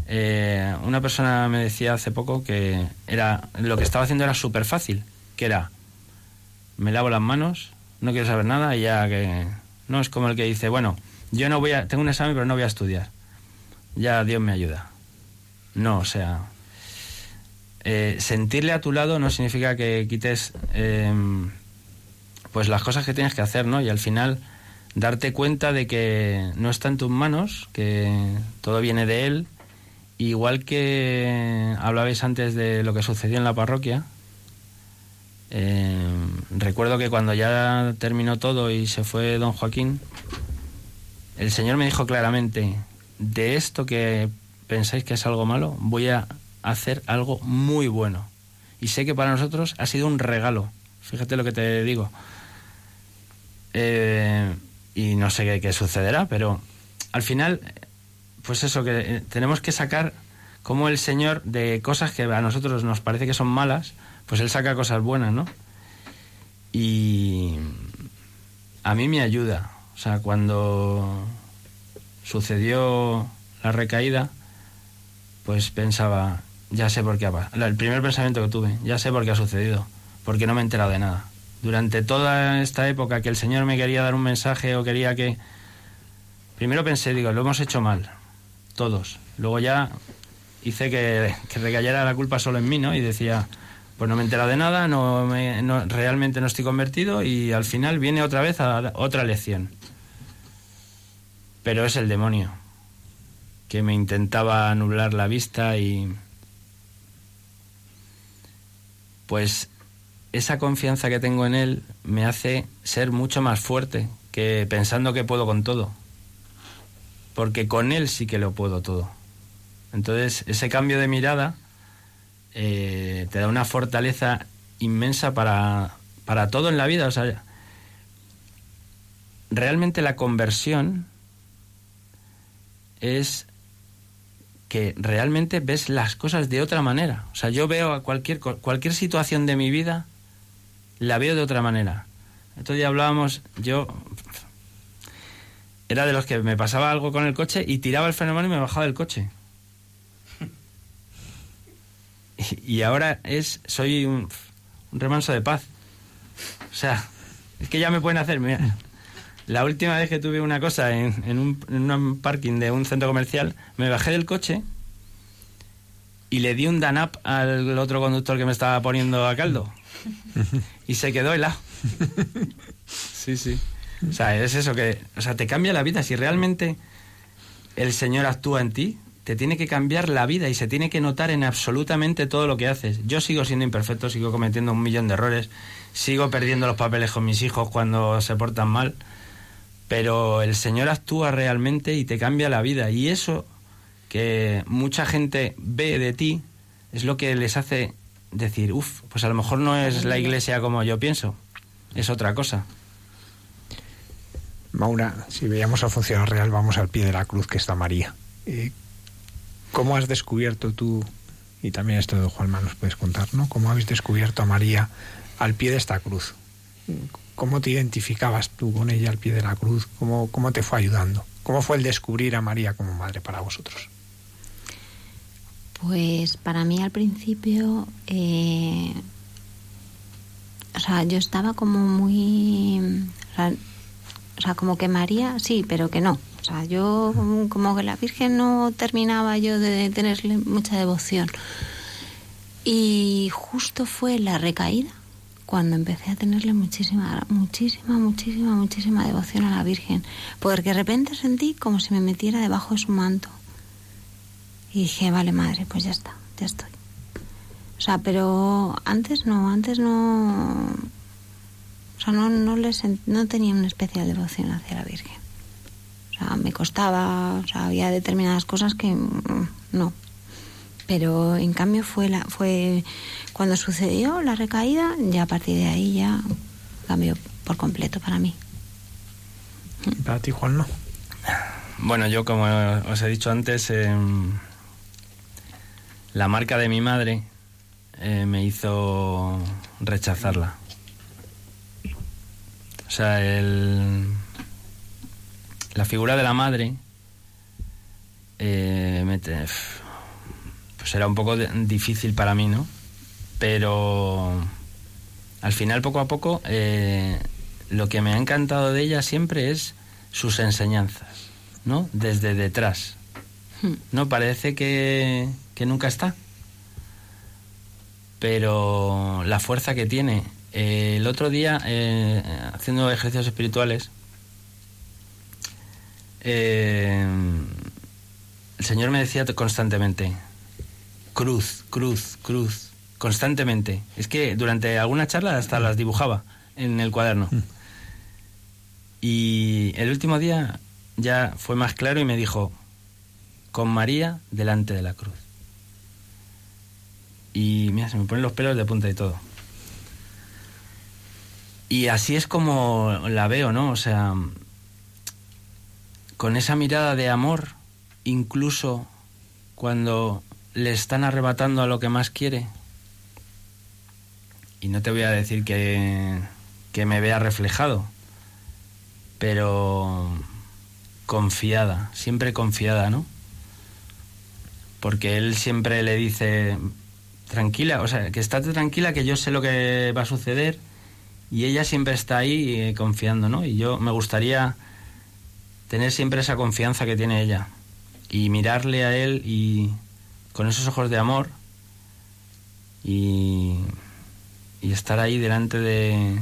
eh, una persona me decía hace poco que era lo que estaba haciendo era súper fácil, que era me lavo las manos, no quiero saber nada y ya que no es como el que dice, bueno, yo no voy a tengo un examen pero no voy a estudiar ya Dios me ayuda. No, o sea, eh, sentirle a tu lado no significa que quites em, pues las cosas que tienes que hacer, ¿no? Y al final darte cuenta de que no está en tus manos, que todo viene de Él. Igual que hablabais antes de lo que sucedió en la parroquia, em, recuerdo que cuando ya terminó todo y se fue don Joaquín, el Señor me dijo claramente, de esto que pensáis que es algo malo, voy a hacer algo muy bueno. Y sé que para nosotros ha sido un regalo. Fíjate lo que te digo. Eh, y no sé qué, sucederá, pero al final, pues eso, que eh, tenemos que sacar como el Señor de cosas que a nosotros nos parece que son malas, pues Él saca cosas buenas, ¿no? Y a mí me ayuda. O sea, cuando sucedió la recaída, pues pensaba, ya sé por qué ha El primer pensamiento que tuve, ya sé por qué ha sucedido, porque no me he enterado de nada. Durante toda esta época que el Señor me quería dar un mensaje o quería que... Primero pensé, digo, lo hemos hecho mal, todos. Luego ya hice que, que recayera la culpa solo en mí, ¿no? Y decía, pues no me he enterado de nada, no, me, realmente no estoy convertido y al final viene otra vez a otra lección pero es el demonio. que me intentaba nublar la vista y pues esa confianza que tengo en él me hace ser mucho más fuerte que pensando que puedo con todo. Porque con él sí que lo puedo todo. Entonces, ese cambio de mirada eh, te da una fortaleza inmensa para, para todo en la vida. O sea, realmente la conversión es que realmente ves las cosas de otra manera. O sea, yo veo a cualquier, cualquier situación de mi vida, la veo de otra manera. Entonces ya hablábamos, yo era de los que me pasaba algo con el coche y tiraba el fenómeno y me bajaba del coche. Y, ahora es, soy un, remanso de paz. O sea, es que ya me pueden hacer, mira, la última vez que tuve una cosa en, en, un, en, un, parking de un centro comercial, me bajé del coche y le di un danap al otro conductor que me estaba poniendo a caldo. Y se quedó helado. Sí, sí. O sea, es eso que, o sea, te cambia la vida. Si realmente el Señor actúa en ti, te tiene que cambiar la vida y se tiene que notar en absolutamente todo lo que haces. Yo sigo siendo imperfecto, sigo cometiendo un millón de errores, sigo perdiendo los papeles con mis hijos cuando se portan mal pero el Señor actúa realmente y te cambia la vida. Y eso que mucha gente ve de ti es lo que les hace decir, uff, pues a lo mejor no es la iglesia como yo pienso, es otra cosa. Maura, si veíamos a funcionar real, vamos al pie de la cruz que está María. Eh, ¿Cómo has descubierto tú, y también esto de Juanma nos puedes contar, ¿no? ¿Cómo habéis descubierto a María al pie de esta cruz? ¿Cómo te identificabas tú con ella al pie de la cruz? ¿Cómo, cómo te fue ayudando? ¿Cómo fue el descubrir a María como madre para vosotros? Pues para mí al principio, eh, o sea, yo estaba como muy, o sea, como que María, sí, pero que no. Sea, yo como que la Virgen no terminaba yo de tenerle mucha devoción. Y justo fue la recaída cuando empecé a tenerle muchísima, muchísima, muchísima, muchísima devoción a la Virgen, porque de repente sentí como si me metiera debajo de su manto. Y dije, vale, madre, pues ya está, ya estoy. O sea, pero antes no, antes no. O sea, no, no, les, no tenía una especial devoción hacia la Virgen. O sea, me costaba, o sea, había determinadas cosas que mm, no. Pero en cambio fue la, fue cuando sucedió la recaída, ya a partir de ahí ya cambió por completo para mí. ¿Para ti, Juan, no? Bueno, yo como os he dicho antes, em, la marca de mi madre eh, me hizo rechazarla. O sea, el, la figura de la madre eh, pues era un poco difícil para mí, ¿no? pero al final poco a poco eh, lo que me ha encantado de ella siempre es sus enseñanzas, ¿no? Desde detrás. Hmm. No parece que, que nunca está, pero la fuerza que tiene. Eh, el otro día, eh, haciendo ejercicios espirituales, el Señor me decía constantemente, cruz, cruz, cruz, constantemente. Es que durante alguna charla hasta las dibujaba en el cuaderno. Mm. Y el último día ya fue más claro y me dijo, con María delante de la cruz. Y mira, se me ponen los pelos de punta y todo. Y así es como la veo, ¿no? O sea, con esa mirada de amor, incluso cuando le están arrebatando a lo que más quiere, y no te voy a decir que, que me vea reflejado, pero confiada, siempre confiada, ¿no? Porque él siempre le dice, tranquila, o sea, que estate tranquila, que yo sé lo que va a suceder, y ella siempre está ahí eh, confiando, ¿no? Y yo me gustaría tener siempre esa confianza que tiene ella, y mirarle a él y con esos ojos de amor, y y estar ahí delante de,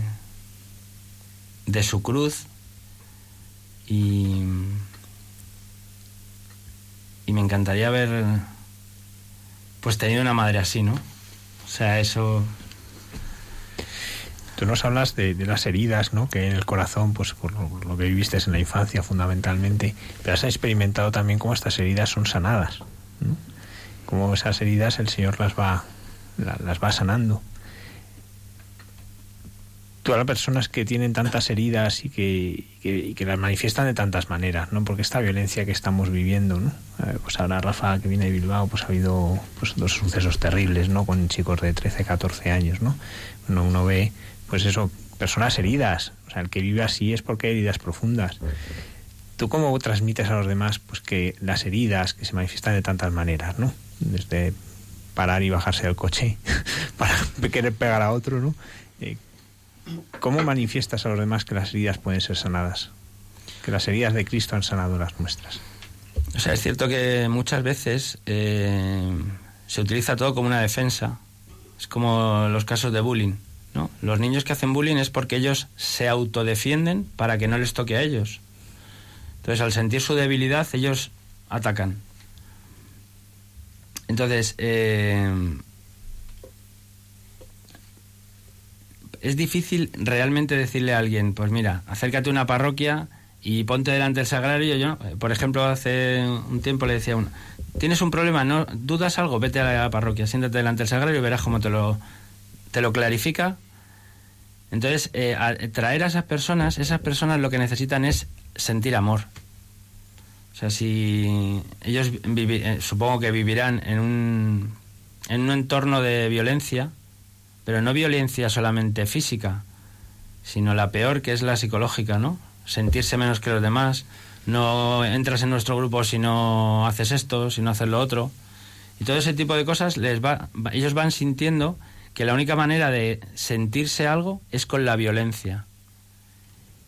de su cruz y, y me encantaría haber pues tenido una madre así, ¿no? O sea, eso Tú nos hablas de, las heridas, ¿no? Que en el corazón, pues por lo, que viviste en la infancia fundamentalmente, pero has experimentado también cómo estas heridas son sanadas, ¿no? Cómo esas heridas el Señor las va, las va sanando. Las personas que tienen tantas heridas y que, que, las manifiestan de tantas maneras, ¿no? Porque esta violencia que estamos viviendo, ¿no? Eh, pues ahora Rafa, que viene de Bilbao, pues ha habido pues, dos sucesos terribles, ¿no? Con chicos de 13, 14 años, ¿no? Uno, uno ve pues eso, personas heridas. O sea, el que vive así es porque hay heridas profundas. ¿Tú cómo transmites a los demás pues que las heridas que se manifiestan de tantas maneras, ¿no? Desde parar y bajarse del coche [laughs] para querer pegar a otro, ¿no? Eh, ¿Cómo manifiestas a los demás que las heridas pueden ser sanadas? Que las heridas de Cristo han sanado las nuestras. O sea, es cierto que muchas veces eh, se utiliza todo como una defensa. Es como los casos de bullying. Los niños que hacen bullying es porque ellos se autodefienden para que no les toque a ellos. Entonces, al sentir su debilidad, ellos atacan. Entonces, eh, es difícil realmente decirle a alguien, pues mira, acércate a una parroquia y ponte delante del sagrario. Yo, por ejemplo, hace un tiempo le decía a uno, tienes un problema, no dudas algo, vete a la parroquia, siéntate delante del sagrario y verás cómo te lo, te lo clarifica entonces, eh, traer a esas personas, esas personas lo que necesitan es sentir amor. O sea, si ellos eh, supongo que vivirán en un, en un entorno de violencia, pero no violencia solamente física, sino la peor que es la psicológica, ¿no? Sentirse menos que los demás, no entras en nuestro grupo si no haces esto, si no haces lo otro. Y todo ese tipo de cosas les va, ellos van sintiendo que la única manera de sentirse algo es con la violencia.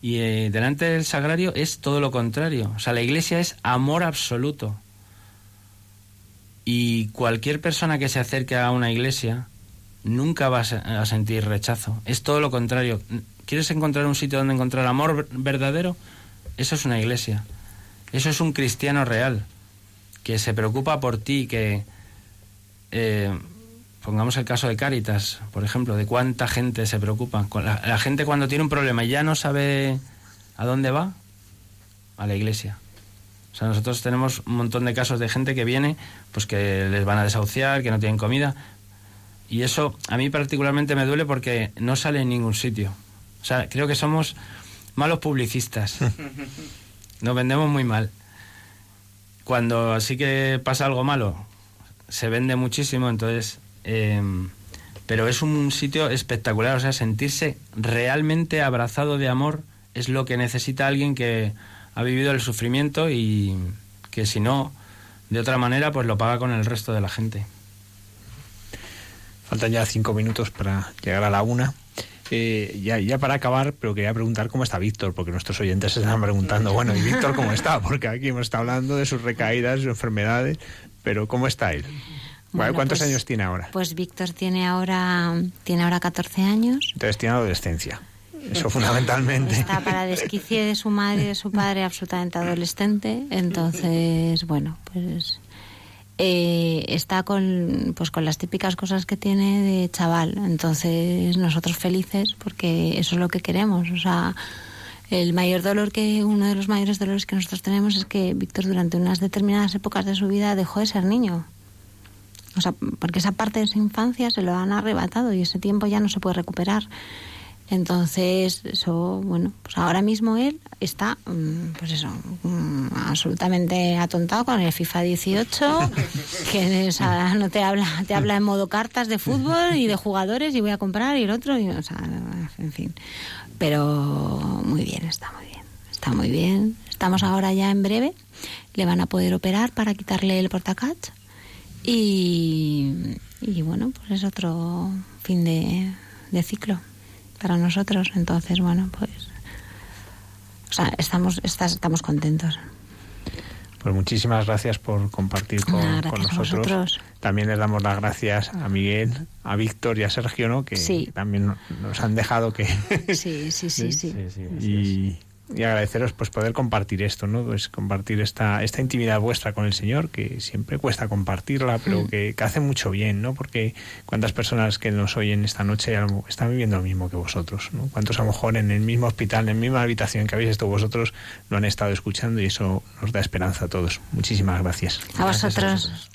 Y eh, delante del sagrario es todo lo contrario. O sea, la iglesia es amor absoluto. Y cualquier persona que se acerque a una iglesia nunca va a sentir rechazo. Es todo lo contrario. ¿Quieres encontrar un sitio donde encontrar amor verdadero? Eso es una iglesia. Eso es un cristiano real, que se preocupa por ti, que eh, Pongamos el caso de Cáritas, por ejemplo, de cuánta gente se preocupa. La, la gente cuando tiene un problema y ya no sabe a dónde va, a la iglesia. O sea, nosotros tenemos un montón de casos de gente que viene, pues que les van a desahuciar, que no tienen comida. Y eso a mí particularmente me duele porque no sale en ningún sitio. O sea, creo que somos malos publicistas. [laughs] Nos vendemos muy mal. Cuando así que pasa algo malo, se vende muchísimo, entonces Em, pero es un sitio espectacular, o sea, sentirse realmente abrazado de amor es lo que necesita alguien que ha vivido el sufrimiento y que si no, de otra manera, pues lo paga con el resto de la gente. Faltan ya cinco minutos para llegar a la una. Eh, ya, ya para acabar, pero quería preguntar cómo está Víctor, porque nuestros oyentes se están preguntando, bueno, ¿y Víctor cómo está? [laughs] Porque aquí hemos estado hablando de sus recaídas, sus enfermedades, pero ¿cómo está él? ¿Cuántos pues, años tiene ahora? Pues Víctor tiene ahora, tiene ahora 14 años. Entonces tiene adolescencia. Eso fundamentalmente. Está para desquicie de su madre y de su padre absolutamente adolescente. Entonces, bueno, pues eh, está con, pues con las típicas cosas que tiene de chaval. Entonces, nosotros felices porque eso es lo que queremos. O sea, el mayor dolor que, uno de los mayores dolores que nosotros tenemos es que Víctor durante unas determinadas épocas de su vida dejó de ser niño. O sea, porque esa parte de su infancia se lo han arrebatado y ese tiempo ya no se puede recuperar. Entonces, eso, bueno, pues ahora mismo él está, mm, pues eso, mm, absolutamente atontado con el FIFA 18, [laughs] que no te habla, te habla en modo cartas de fútbol y de jugadores y voy a comprar y el otro, y, o sea, en fin. Pero muy bien, está muy bien, está muy bien. Estamos ahora ya en breve, le van a poder operar para quitarle el portacatch y, bueno, pues es otro fin de, ciclo para nosotros. Entonces, bueno, pues o sea, estamos, estamos contentos. Pues muchísimas gracias por compartir con, nosotros. También les damos las gracias a Miguel, a Víctor y a Sergio, ¿no? que también nos han dejado que... Sí, sí, sí, [laughs] sí. y, y agradeceros pues poder compartir esto, ¿no? Pues compartir esta, esta intimidad vuestra con el Señor, que siempre cuesta compartirla, pero que, que hace mucho bien, ¿no? Porque cuántas personas que nos oyen esta noche están viviendo lo mismo que vosotros, ¿no? Cuántos a lo mejor en el mismo hospital, en la misma habitación que habéis estado vosotros, lo han estado escuchando y eso nos da esperanza a todos. Muchísimas gracias. A vosotros.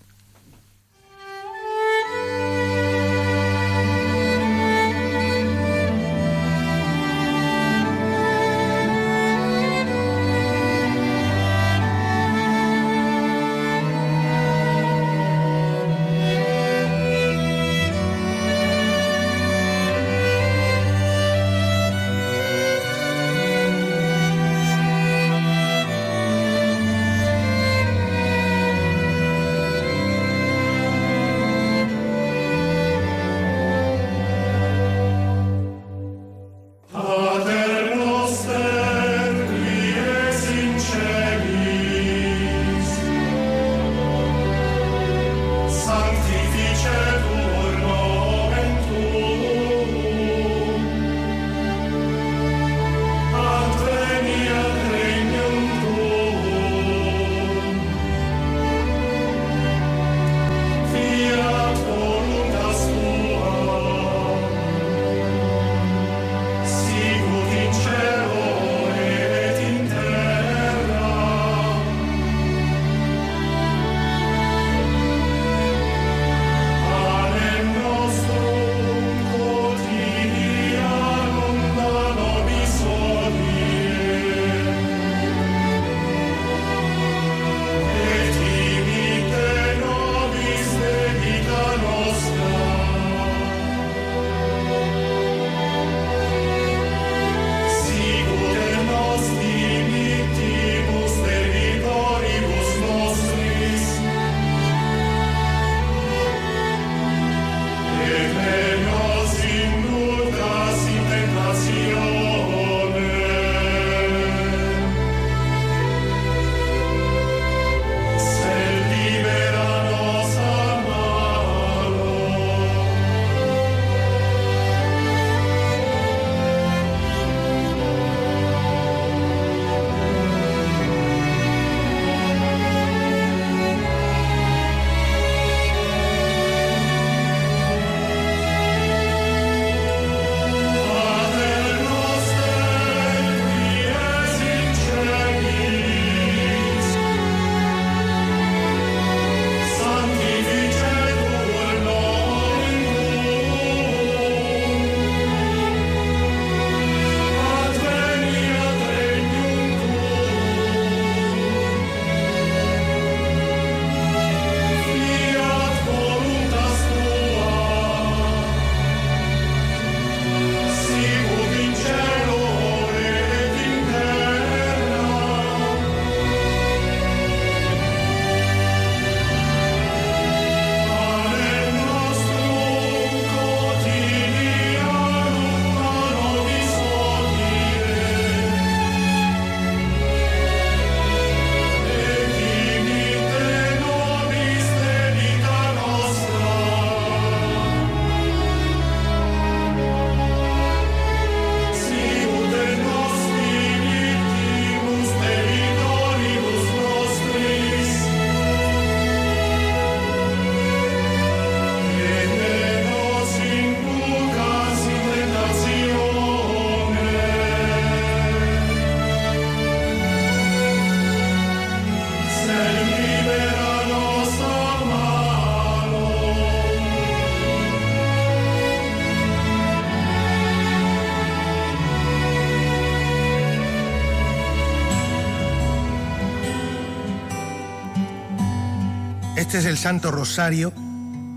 Este es el Santo Rosario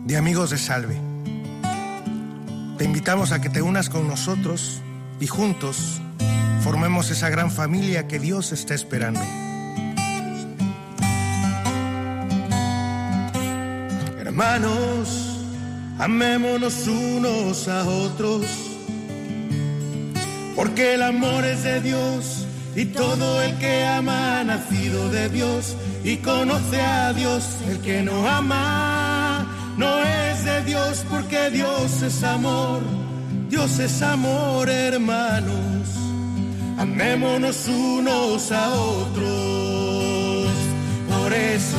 de Amigos de Salve. Te invitamos a que te unas con nosotros y juntos formemos esa gran familia que Dios está esperando. Hermanos, amémonos unos a otros, porque el amor es de Dios y todo el que ama ha nacido de Dios y conoce a Dios. Que no ama no es de Dios porque Dios es amor. Dios es amor, hermanos. amémonos unos a otros. Por eso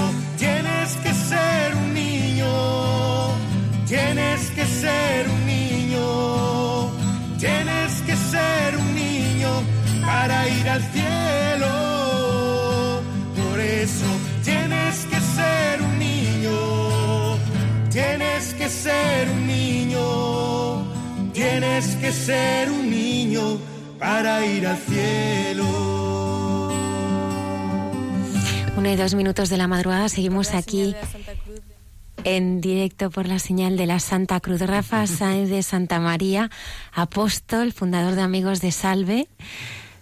tienes que ser un niño para ir al cielo. Una y dos minutos de la madrugada, seguimos aquí en directo por la señal de la Santa Cruz. Rafa Sáenz de Santa María, apóstol, fundador de Amigos de Salve.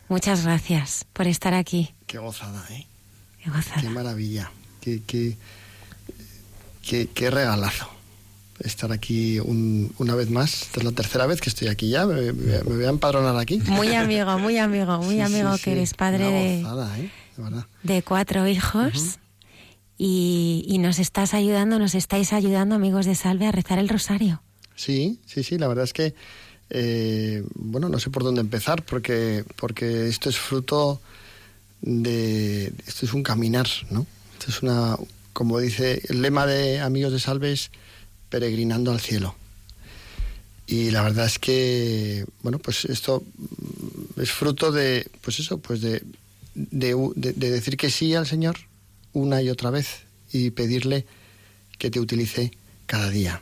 Muchas gracias por estar aquí. Qué gozada, ¿eh? Qué gozada. Qué maravilla. Qué, qué, qué, qué regalazo estar aquí un- una vez más. Esta es la tercera vez que estoy aquí ya. Me, me- me voy a empadronar aquí. Muy amigo, muy amigo, muy [laughs] Sí, amigo sí. que eres padre de, ¿eh? De cuatro hijos y, y nos estás ayudando, nos estáis ayudando, amigos de Salve, a rezar el rosario. Sí, sí, sí. La verdad es que, eh, bueno, no sé por dónde empezar porque, porque esto es fruto de... Esto es un caminar, ¿no? Esto es una... Como dice el lema de Amigos de Salves, peregrinando al cielo. Y la verdad es que, bueno, pues esto es fruto de, pues eso, pues de, de, decir que sí al Señor una y otra vez y pedirle que te utilice cada día.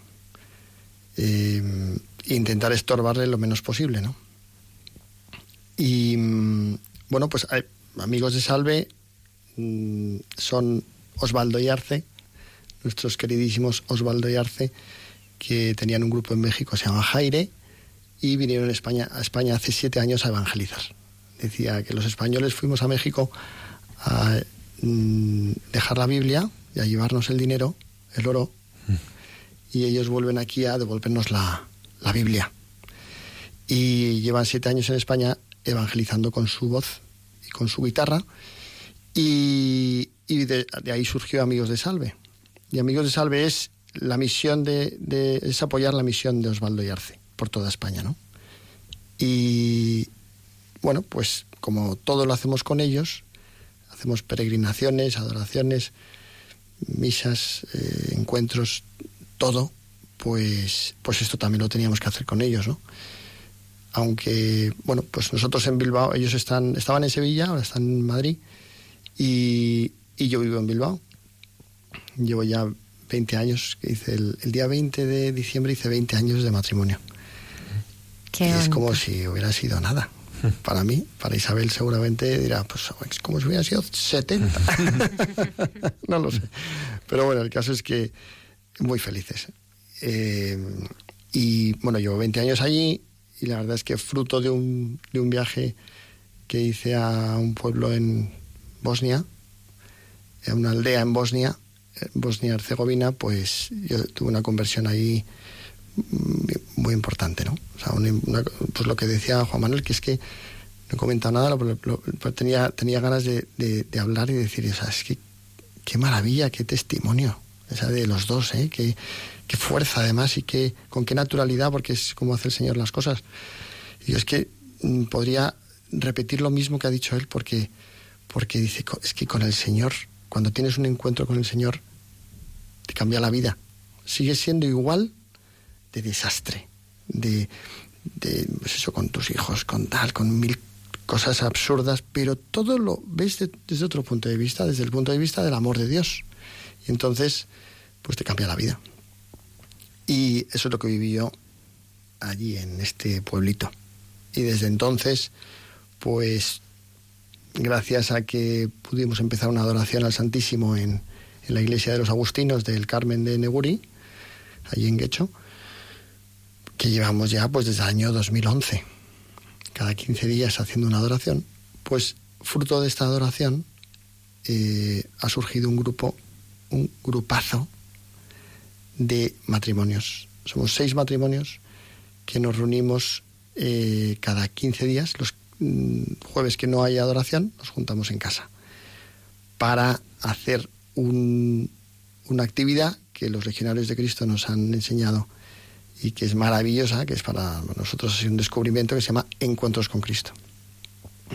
Eh, intentar estorbarle lo menos posible, ¿no? Y mm, bueno, pues hay- amigos de Salve mm, son Osvaldo y Arce, nuestros queridísimos Osvaldo y Arce, que tenían un grupo en México, se llama Jaire, y vinieron a España, hace siete años a evangelizar. Decía que los españoles fuimos a México a mm, dejar la Biblia y a llevarnos el dinero, el oro, y ellos vuelven aquí a devolvernos la, Biblia. Y llevan siete años en España evangelizando con su voz y con su guitarra. Y, de ahí surgió Amigos de Salve. Y Amigos de Salve es la misión de, de- es apoyar la misión de Osvaldo y Arce por toda España, ¿no? Y bueno, pues como todo lo hacemos con ellos, hacemos peregrinaciones, adoraciones, misas, eh, encuentros, todo, pues, pues esto también lo teníamos que hacer con ellos, ¿no? Aunque, bueno, pues nosotros en Bilbao, ellos están, estaban en Sevilla, ahora están en Madrid, y, y yo vivo en Bilbao. Llevo ya 20 años, que hice el, el día 20 de diciembre hice 20 años de matrimonio. Qué y es como si hubiera sido nada. [laughs] Para mí, para Isabel seguramente dirá, pues es como si hubiera sido 70. [laughs] [laughs] no lo sé. Pero bueno, el caso es que muy felices. Eh, y bueno, llevo 20 años allí y la verdad es que fruto de un, de un viaje que hice a un pueblo en Bosnia, a una aldea en Bosnia, Bosnia-Herzegovina, pues yo tuve una conversión ahí muy importante, ¿no? O sea, una- una- pues lo que decía Juan Manuel, que es que no he comentado nada, lo- lo- lo- tenía, tenía ganas de, de- de hablar y decir, o sea, es que qué maravilla, qué testimonio, esa de los dos, ¿eh? Qué, qué fuerza además y qué, con qué naturalidad, porque es como hace el Señor las cosas. Y yo es que mm, podría repetir lo mismo que ha dicho él, porque, porque dice, "Co- es que con el Señor, cuando tienes un encuentro con el Señor, te cambia la vida. Sigues siendo igual de desastre, de, de pues eso, con tus hijos, con tal, con mil cosas absurdas, pero todo lo ves de- desde otro punto de vista, desde el punto de vista del amor de Dios. Y entonces, pues te cambia la vida. Y eso es lo que viví yo allí en este pueblito. Y desde entonces, pues gracias a que pudimos empezar una adoración al Santísimo en, en la iglesia de los Agustinos del Carmen de Neguri, allí en Guecho, que llevamos ya pues desde el año 2011, cada 15 días haciendo una adoración, pues fruto de esta adoración eh, ha surgido un grupo, un grupazo de matrimonios. Somos seis matrimonios que nos reunimos eh, cada 15 días, los jueves que no hay adoración, nos juntamos en casa para hacer un- una actividad que los legionarios de Cristo nos han enseñado y que es maravillosa, que es para nosotros un descubrimiento que se llama Encuentros con Cristo.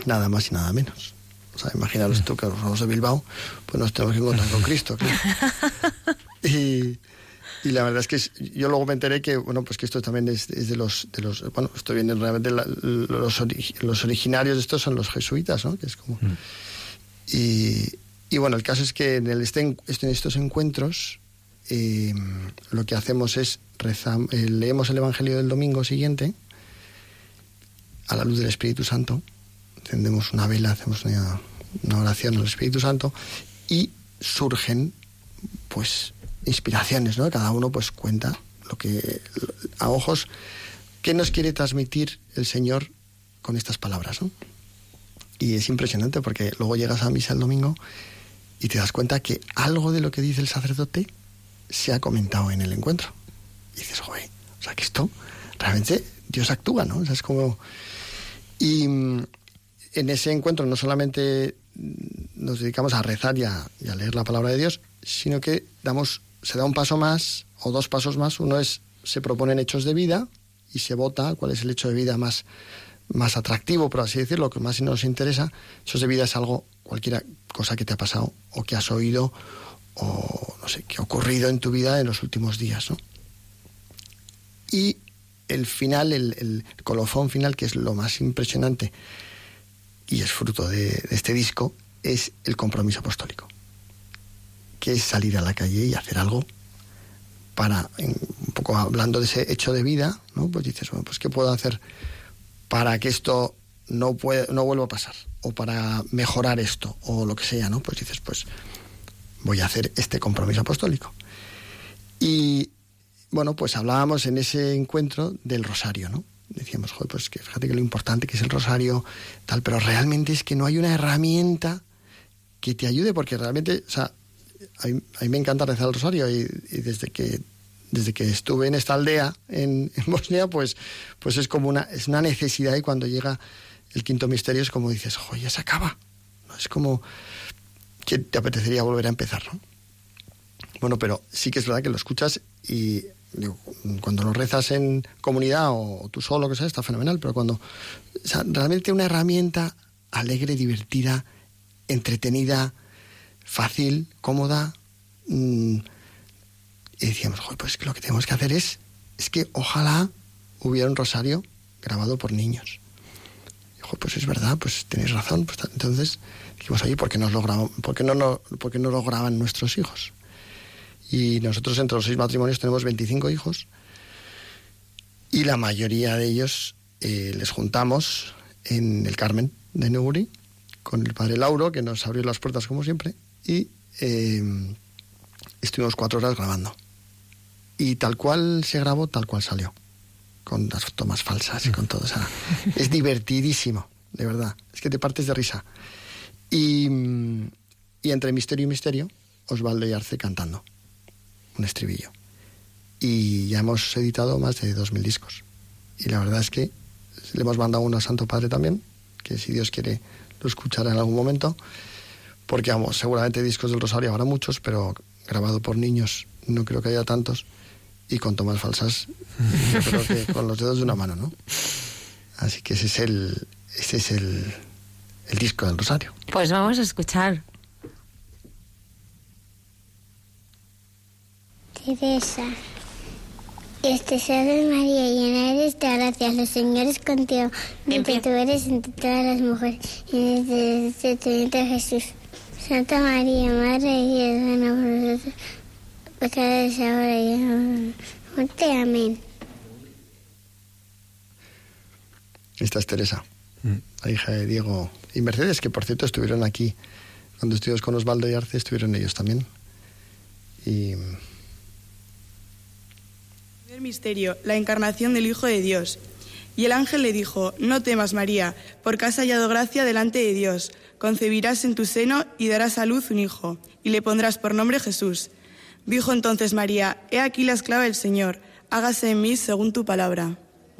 Nada más y nada menos. O sea, imaginaros tú que los vamos de Bilbao, pues nos tenemos que encontrar con Cristo. claro. [laughs] Y, y la verdad es que yo luego me enteré que, bueno, pues que esto también es, es de los, de los, bueno, esto viene realmente, la- los, ori- los originarios de estos son los jesuitas, ¿no? Que es como... Y, y bueno, el caso es que en, el, este, en estos encuentros eh, lo que hacemos es rezam- eh, leemos el Evangelio del domingo siguiente a la luz del Espíritu Santo, encendemos una vela, hacemos una, una oración al Espíritu Santo y surgen pues inspiraciones, ¿no? Cada uno pues cuenta lo que a ojos qué nos quiere transmitir el Señor con estas palabras, ¿no? Y es impresionante porque luego llegas a misa el domingo y te das cuenta que algo de lo que dice el sacerdote se ha comentado en el encuentro. Y dices, joder, o sea que esto realmente Dios actúa, ¿no? Es como... Y mm, en ese encuentro no solamente nos dedicamos a rezar y a, y a leer la palabra de Dios, sino que damos, se da un paso más o dos pasos más. Uno es, se proponen hechos de vida y se vota cuál es el hecho de vida más, más atractivo, por así decirlo, que más nos interesa. Hechos de vida es algo, cualquier cosa que te ha pasado o que has oído o no sé, que ha ocurrido en tu vida en los últimos días, ¿no? Y el final, el, colofón final, que es lo más impresionante y es fruto de este disco, es el compromiso apostólico, que es salir a la calle y hacer algo para, un poco hablando de ese hecho de vida, ¿no? Pues dices, bueno, pues ¿qué puedo hacer para que esto no, pueda, no vuelva a pasar? O para mejorar esto, o lo que sea, ¿no? Pues dices, pues voy a hacer este compromiso apostólico. Y bueno, pues hablábamos en ese encuentro del rosario, ¿no? Decíamos, joder, pues que fíjate que lo importante que es el rosario, tal, pero realmente es que no hay una herramienta que te ayude, porque realmente, o sea, a mí, a mí me encanta rezar el rosario y, y desde que desde que estuve en esta aldea en, [laughs] en Bosnia, pues, pues es como una, es una necesidad y cuando llega el quinto misterio es como dices, joder, ya se acaba. ¿no? Es como que te apetecería volver a empezar, ¿no? Bueno, pero sí que es verdad que lo escuchas y digo, cuando lo rezas en comunidad o tú solo, que sea, está fenomenal, pero cuando o sea, realmente una herramienta alegre, divertida, entretenida, fácil, cómoda, mm, y decíamos, joder, pues lo que tenemos que hacer es, es que ojalá hubiera un rosario grabado por niños. Pues es verdad, pues tenéis razón. Pues, entonces dijimos, oye, ¿por qué, lo no, no- ¿por no lo graban nuestros hijos? Y nosotros entre los seis matrimonios tenemos 25 hijos y la mayoría de ellos eh, les juntamos en el Carmen de Neuguri con el padre Lauro, que nos abrió las puertas como siempre, y eh, estuvimos cuatro horas grabando. Y tal cual se grabó, tal cual salió. Con las tomas falsas y con todo. O sea, [laughs] es divertidísimo, de verdad. Es que te partes de risa. Y, mm, y entre misterio y misterio, Osvaldo y Arce cantando. Un estribillo. Y ya hemos editado más de 2.000 discos. Y la verdad es que le hemos mandado uno a Santo Padre también, que si Dios quiere lo escuchará en algún momento. Porque, vamos, seguramente discos del Rosario habrá muchos, pero grabado por niños no creo que haya tantos. Y con tomas falsas, yo creo que con los dedos de una mano, ¿no? Así que ese es el, ese es el, el disco del Rosario. Pues vamos a escuchar. Teresa. Este Salve María, llena eres de gracias, el Señor es contigo. Bendita tú eres entre todas las mujeres, y desde tu vientre Jesús. Santa María, Madre de Dios, ruega por nosotros, pecadores ahora y en la muerte. Amén. Esta es Teresa, la hija de Diego y Mercedes, que por cierto estuvieron aquí cuando estuvimos con Osvaldo y Arce, estuvieron ellos también. Y Primer misterio, la encarnación del Hijo de Dios. Y el ángel le dijo, no temas María, porque has hallado gracia delante de Dios. Concebirás en tu seno y darás a luz un hijo, y le pondrás por nombre Jesús. Dijo entonces María, he aquí la esclava del Señor, hágase en mí según tu palabra.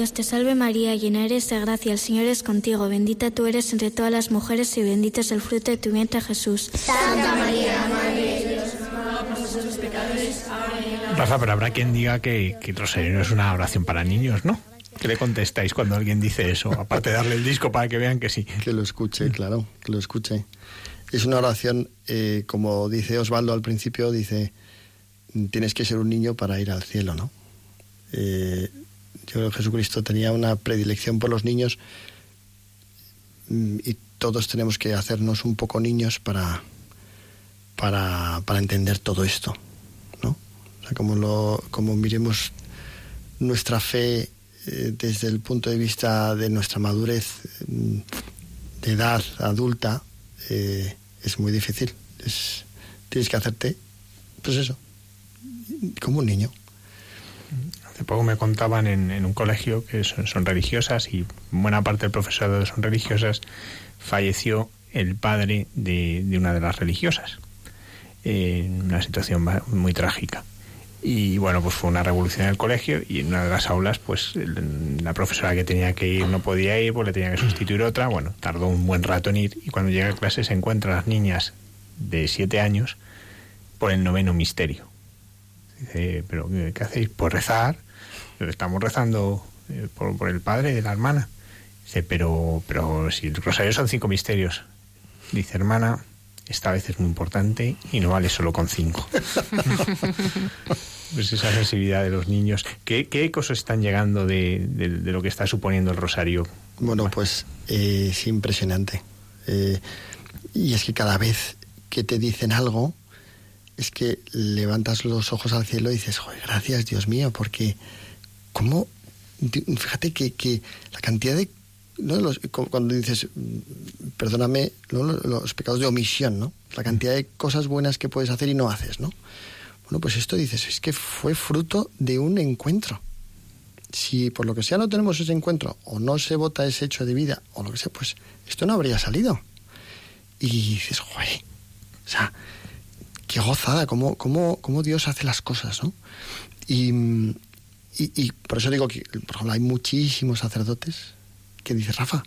Dios te salve María, llena eres de gracia, el Señor es contigo, bendita tú eres entre todas las mujeres y bendito es el fruto de tu vientre Jesús. Santa María, Madre de Dios, ruega por nosotros pecadores, ahora y en la hora Rafa, pero habrá quien diga que, que el rosario no es una oración para niños, ¿no? ¿Qué le contestáis cuando alguien dice eso? Aparte de darle el disco para que vean que sí. Que lo escuche, claro, que lo escuche. Es una oración, eh, como dice Osvaldo al principio, dice, tienes que ser un niño para ir al cielo, ¿no? Eh, yo creo que Jesucristo tenía una predilección por los niños mm, y todos tenemos que hacernos un poco niños para, para, para entender todo esto, ¿no? O sea, como, lo, como miremos nuestra fe eh, desde el punto de vista de nuestra madurez mm, de edad adulta, eh, es muy difícil. Es, tienes que hacerte, pues eso, como un niño. Poco me contaban en, un colegio que son, religiosas y buena parte del profesorado son religiosas. Falleció el padre de, una de las religiosas eh, en una situación muy trágica. Y bueno, pues fue una revolución en el colegio y en una de las aulas, pues la profesora que tenía que ir no podía ir, pues le tenía que sustituir otra. Bueno, tardó un buen rato en ir y cuando llega a clase se encuentran las niñas de siete años por el noveno misterio. Dice, ¿pero qué hacéis? Pues rezar. Estamos rezando eh, por, por, el padre de la hermana. Dice, pero, pero si el rosario son cinco misterios. Dice, hermana, esta vez es muy importante y no vale solo con cinco. [laughs] pues esa sensibilidad de los niños. ¿Qué, qué ecos están llegando de, de, de, lo que está suponiendo el rosario? Bueno, pues eh, es impresionante. Eh, y es que cada vez que te dicen algo, es que levantas los ojos al cielo y dices, Joder, gracias Dios mío, porque ¿cómo? Fíjate que, que la cantidad de cuando dices, perdóname, ¿no? los pecados de omisión, ¿no? La cantidad de cosas buenas que puedes hacer y no haces, ¿no? Bueno, pues esto dices, es que fue fruto de un encuentro. Si por lo que sea no tenemos ese encuentro, o no se vota ese hecho de vida, o lo que sea, pues esto no habría salido. Y dices, joder, o sea, qué gozada, cómo, cómo, cómo Dios hace las cosas, ¿no? Y, y, y por eso digo que, por ejemplo, hay muchísimos sacerdotes que dice Rafa,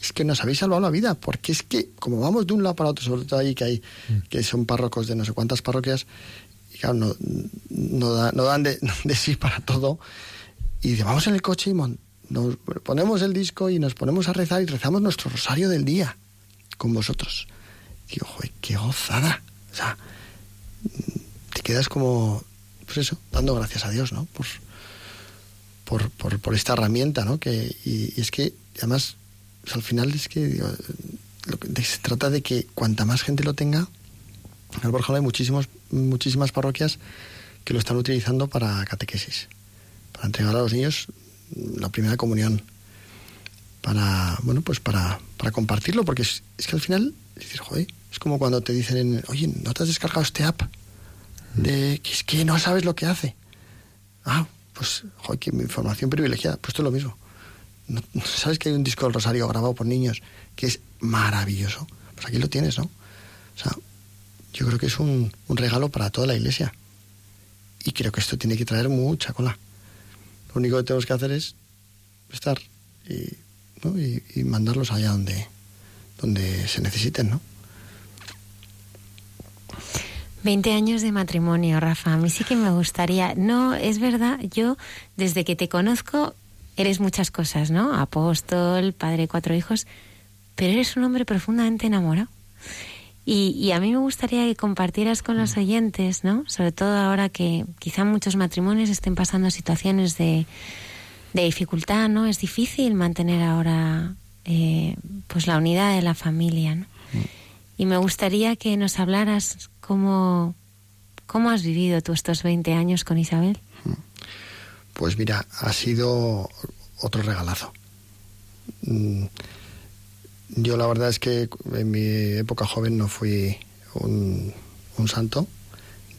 es que nos habéis salvado la vida, porque es que como vamos de un lado para otro, sobre todo ahí que hay, que son párrocos de no sé cuántas parroquias, y claro, no, no, da, no dan de, [laughs] de, sí para todo, y de, vamos en el coche y mon, nos ponemos el disco y nos ponemos a rezar y rezamos nuestro rosario del día con vosotros. Y joder, qué gozada. O sea, te quedas como, pues eso, dando gracias a Dios, ¿no? Por, por, esta herramienta, ¿no? Que, y, es que además al final es que digo, lo que se trata de que cuanta más gente lo tenga, en el Borjón hay muchísimos, muchísimas parroquias que lo están utilizando para catequesis, para entregar a los niños la primera comunión, para, bueno, pues para, para compartirlo, porque es, que al final, dices, es como cuando te dicen, oye, ¿no te has descargado este app? De es que no sabes lo que hace. Ah, pues, joder, mi información privilegiada, pues esto es lo mismo. ¿No, ¿Sabes que hay un disco del Rosario grabado por niños que es maravilloso? Pues aquí lo tienes, ¿no? O sea, yo creo que es un, un regalo para toda la iglesia. Y creo que esto tiene que traer mucha cola. Lo único que tenemos que hacer es estar y, ¿no? y mandarlos allá donde, donde se necesiten, ¿no? 20 años de matrimonio, Rafa. A mí sí que me gustaría. No, es verdad, yo desde que te conozco eres muchas cosas, ¿no? Apóstol, padre de cuatro hijos, pero eres un hombre profundamente enamorado. Y, a mí me gustaría que compartieras con los oyentes, ¿no? Sobre todo ahora que quizá muchos matrimonios estén pasando situaciones de, dificultad, ¿no? Es difícil mantener ahora eh, pues la unidad de la familia, ¿no? Y me gustaría que nos hablaras cómo, cómo has vivido tú estos 20 años con Isabel. Pues mira, ha sido otro regalazo. Mm, yo la verdad es que en mi época joven no fui un, santo,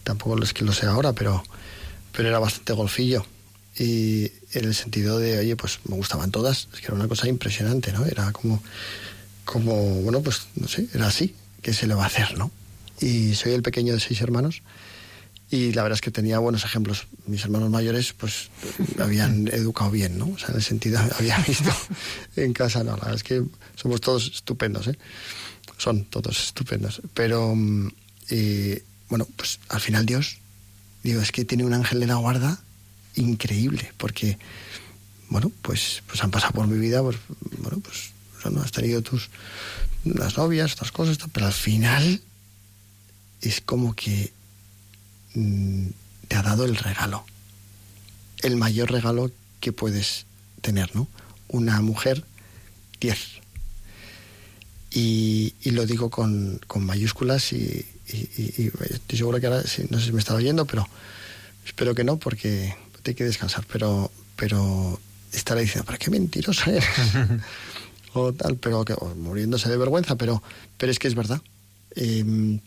tampoco es que lo sea ahora, pero, pero era bastante golfillo. Y en el sentido de, oye, pues me gustaban todas, es que era una cosa impresionante, ¿no? Era como, como bueno, pues no sé, era así, ¿qué se le va a hacer, no? Y soy el pequeño de seis hermanos y la verdad es que tenía buenos ejemplos. Mis hermanos mayores pues habían [laughs] educado bien, ¿no? O sea, en el sentido, había visto [laughs] en casa, no, la verdad es que somos todos estupendos, ¿eh? Son todos estupendos. Pero, mm, bueno, pues al final Dios, digo, es que tiene un ángel de la guarda increíble, porque, bueno, pues, pues han pasado por mi vida, pues, bueno, pues, no has tenido tus, las novias, estas cosas, pero al final es como que Mm, te ha dado el regalo, el mayor regalo que puedes tener, ¿no? Una mujer 10. Y, lo digo con, mayúsculas y, estoy seguro que ahora, no sé si me estaba oyendo, pero espero que no, porque te hay que descansar, pero, pero estará diciendo, ¿para qué mentirosa eres? [laughs] o tal, pero muriéndose de vergüenza, pero, pero es que es verdad. Em,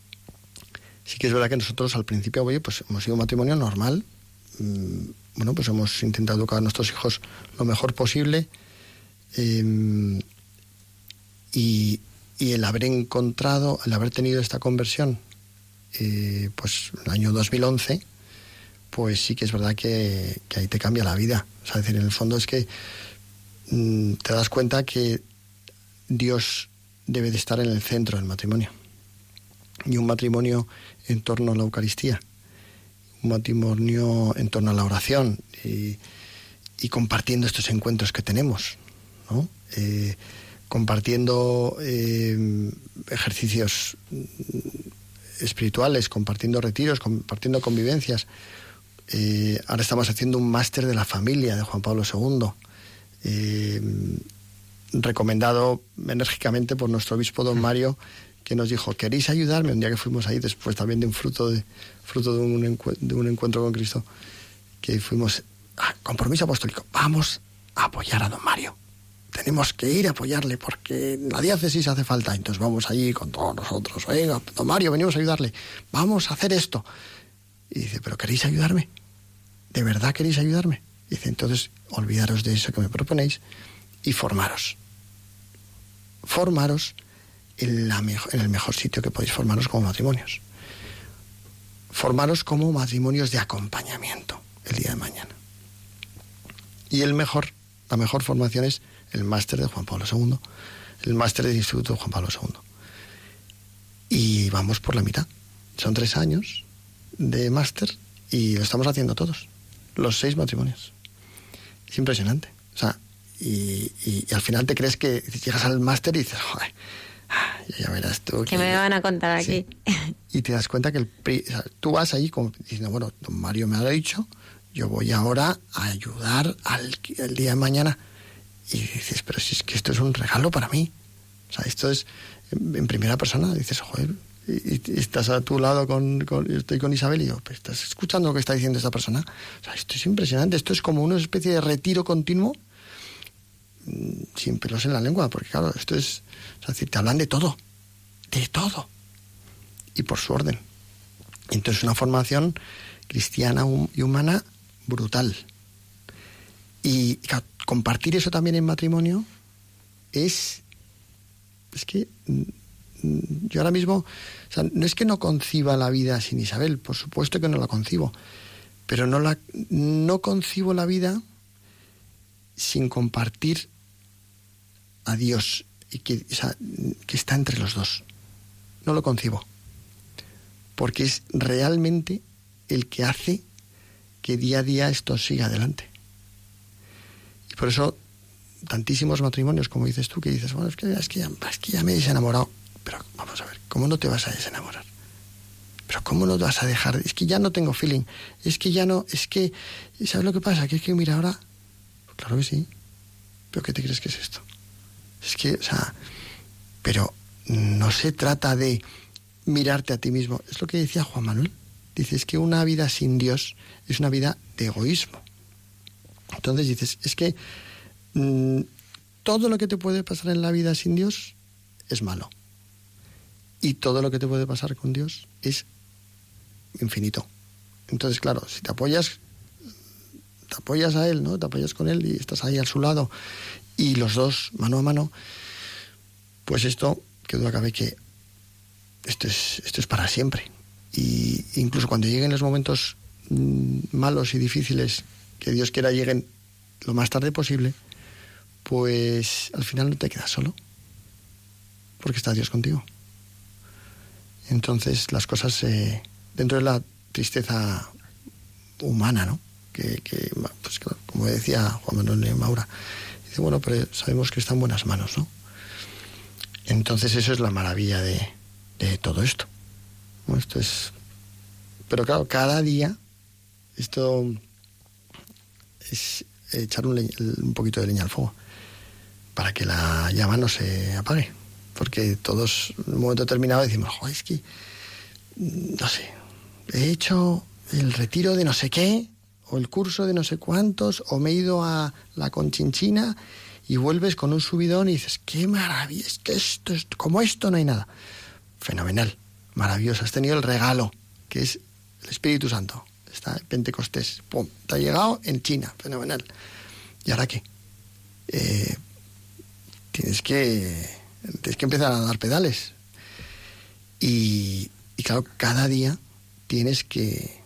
Sí que es verdad que nosotros al principio, oye, pues hemos sido un matrimonio normal. Mm, bueno, pues hemos intentado educar a nuestros hijos lo mejor posible. Em, y, el haber encontrado, el haber tenido esta conversión, eh, pues el año 2011, pues sí que es verdad que, ahí te cambia la vida. O sea, decir, en el fondo es que mm, te das cuenta que Dios debe de estar en el centro del matrimonio. Y un matrimonio en torno a la Eucaristía, un matrimonio en torno a la oración y, compartiendo estos encuentros que tenemos, ¿no? Eh, compartiendo eh, ejercicios espirituales, compartiendo retiros, compartiendo convivencias. Eh, ahora estamos haciendo un máster de la familia de Juan Pablo II, recomendado enérgicamente por nuestro obispo don Mario que nos dijo, ¿queréis ayudarme? Un día que fuimos ahí, después también de un fruto de, fruto de, un, encuentro con Cristo, que fuimos, a compromiso apostólico, vamos a apoyar a don Mario. Tenemos que ir a apoyarle porque la diócesis hace falta. Entonces vamos allí con todos nosotros. Oiga, don Mario, venimos a ayudarle. Vamos a hacer esto. Y dice, ¿pero queréis ayudarme? ¿De verdad queréis ayudarme? dice, entonces olvidaros de eso que me proponéis y formaros. Formaros en, el mejor sitio que podéis formaros como matrimonios. Formaros como matrimonios de acompañamiento el día de mañana. Y el mejor, la mejor formación es el máster de Juan Pablo II, el máster del Instituto Juan Pablo II. Y vamos por la mitad. Son tres años de máster y lo estamos haciendo todos, los seis matrimonios. Es impresionante. O sea, y, y al final te crees que llegas al máster y dices, joder, ya verás tú. ¿Qué me van a contar aquí? [laughs] Y te das cuenta que el, tú vas ahí como diciendo, bueno, don Mario me ha dicho, yo voy ahora a ayudar al el día de mañana. Y dices, pero si es que esto es un regalo para mí. O sea, esto es en, primera persona. Dices, joder, y, estás a tu lado con, estoy con Isabel y yo, pues estás escuchando lo que está diciendo esta persona. O sea, esto es impresionante. Esto es como una especie de retiro continuo mm, sin pelos en la lengua, porque claro, esto es es decir, te hablan de todo, de todo, y por su orden. Entonces, una formación cristiana y humana brutal. Y compartir eso también en matrimonio es. Es que. Mm, yo ahora mismo. No es que no conciba la vida sin Isabel, por supuesto que no la concibo. Pero no, la, no concibo la vida sin compartir a Dios y que, que está entre los dos. No lo concibo. Porque es realmente el que hace que día a día esto siga adelante. Y por eso tantísimos matrimonios, como dices tú, que dices, bueno, es que, es que, ya, es que ya me he desenamorado. Pero vamos a ver, ¿cómo no te vas a desenamorar? Pero ¿cómo no te vas a dejar? Es que ya no tengo feeling. Es que ya no, es que, ¿sabes lo que pasa? Que es que, mira, ahora, claro que sí. ¿Pero qué te crees que es esto? Es que, o sea, pero no se trata de mirarte a ti mismo. Es lo que decía Juan Manuel. Dices que una vida sin Dios es una vida de egoísmo. Entonces dices, es que mm, todo lo que te puede pasar en la vida sin Dios es malo. Y todo lo que te puede pasar con Dios es infinito. Entonces, claro, si te apoyas, te apoyas a Él, ¿no? Te apoyas con Él y estás ahí a su lado y los dos, mano a mano, pues esto, que duda cabe que esto es, esto es para siempre. Y incluso cuando lleguen los momentos mm, malos y difíciles, que Dios quiera lleguen lo más tarde posible, pues al final no te quedas solo, porque está Dios contigo. Entonces las cosas, eh, dentro de la tristeza humana, ¿no? Que, pues, como decía Juan Manuel Maura, bueno, pero sabemos que está en buenas manos, ¿no? Entonces eso es la maravilla de, de todo esto. Esto es... Pero claro, cada día esto es echar un, un, poquito de leña al fuego para que la llama no se apague. Porque todos en un momento determinado decimos, Joder, es que, no sé, he hecho el retiro de no sé qué, o el curso de no sé cuántos, o me he ido a la conchinchina y vuelves con un subidón y dices, qué maravilla, es que esto, es, como esto no hay nada. Fenomenal, maravilloso, has tenido el regalo, que es el Espíritu Santo. Está Pentecostés, pum, te ha llegado en China, fenomenal. ¿Y ahora qué? Eh, tienes que tienes que empezar a dar pedales. Y claro, cada día tienes que,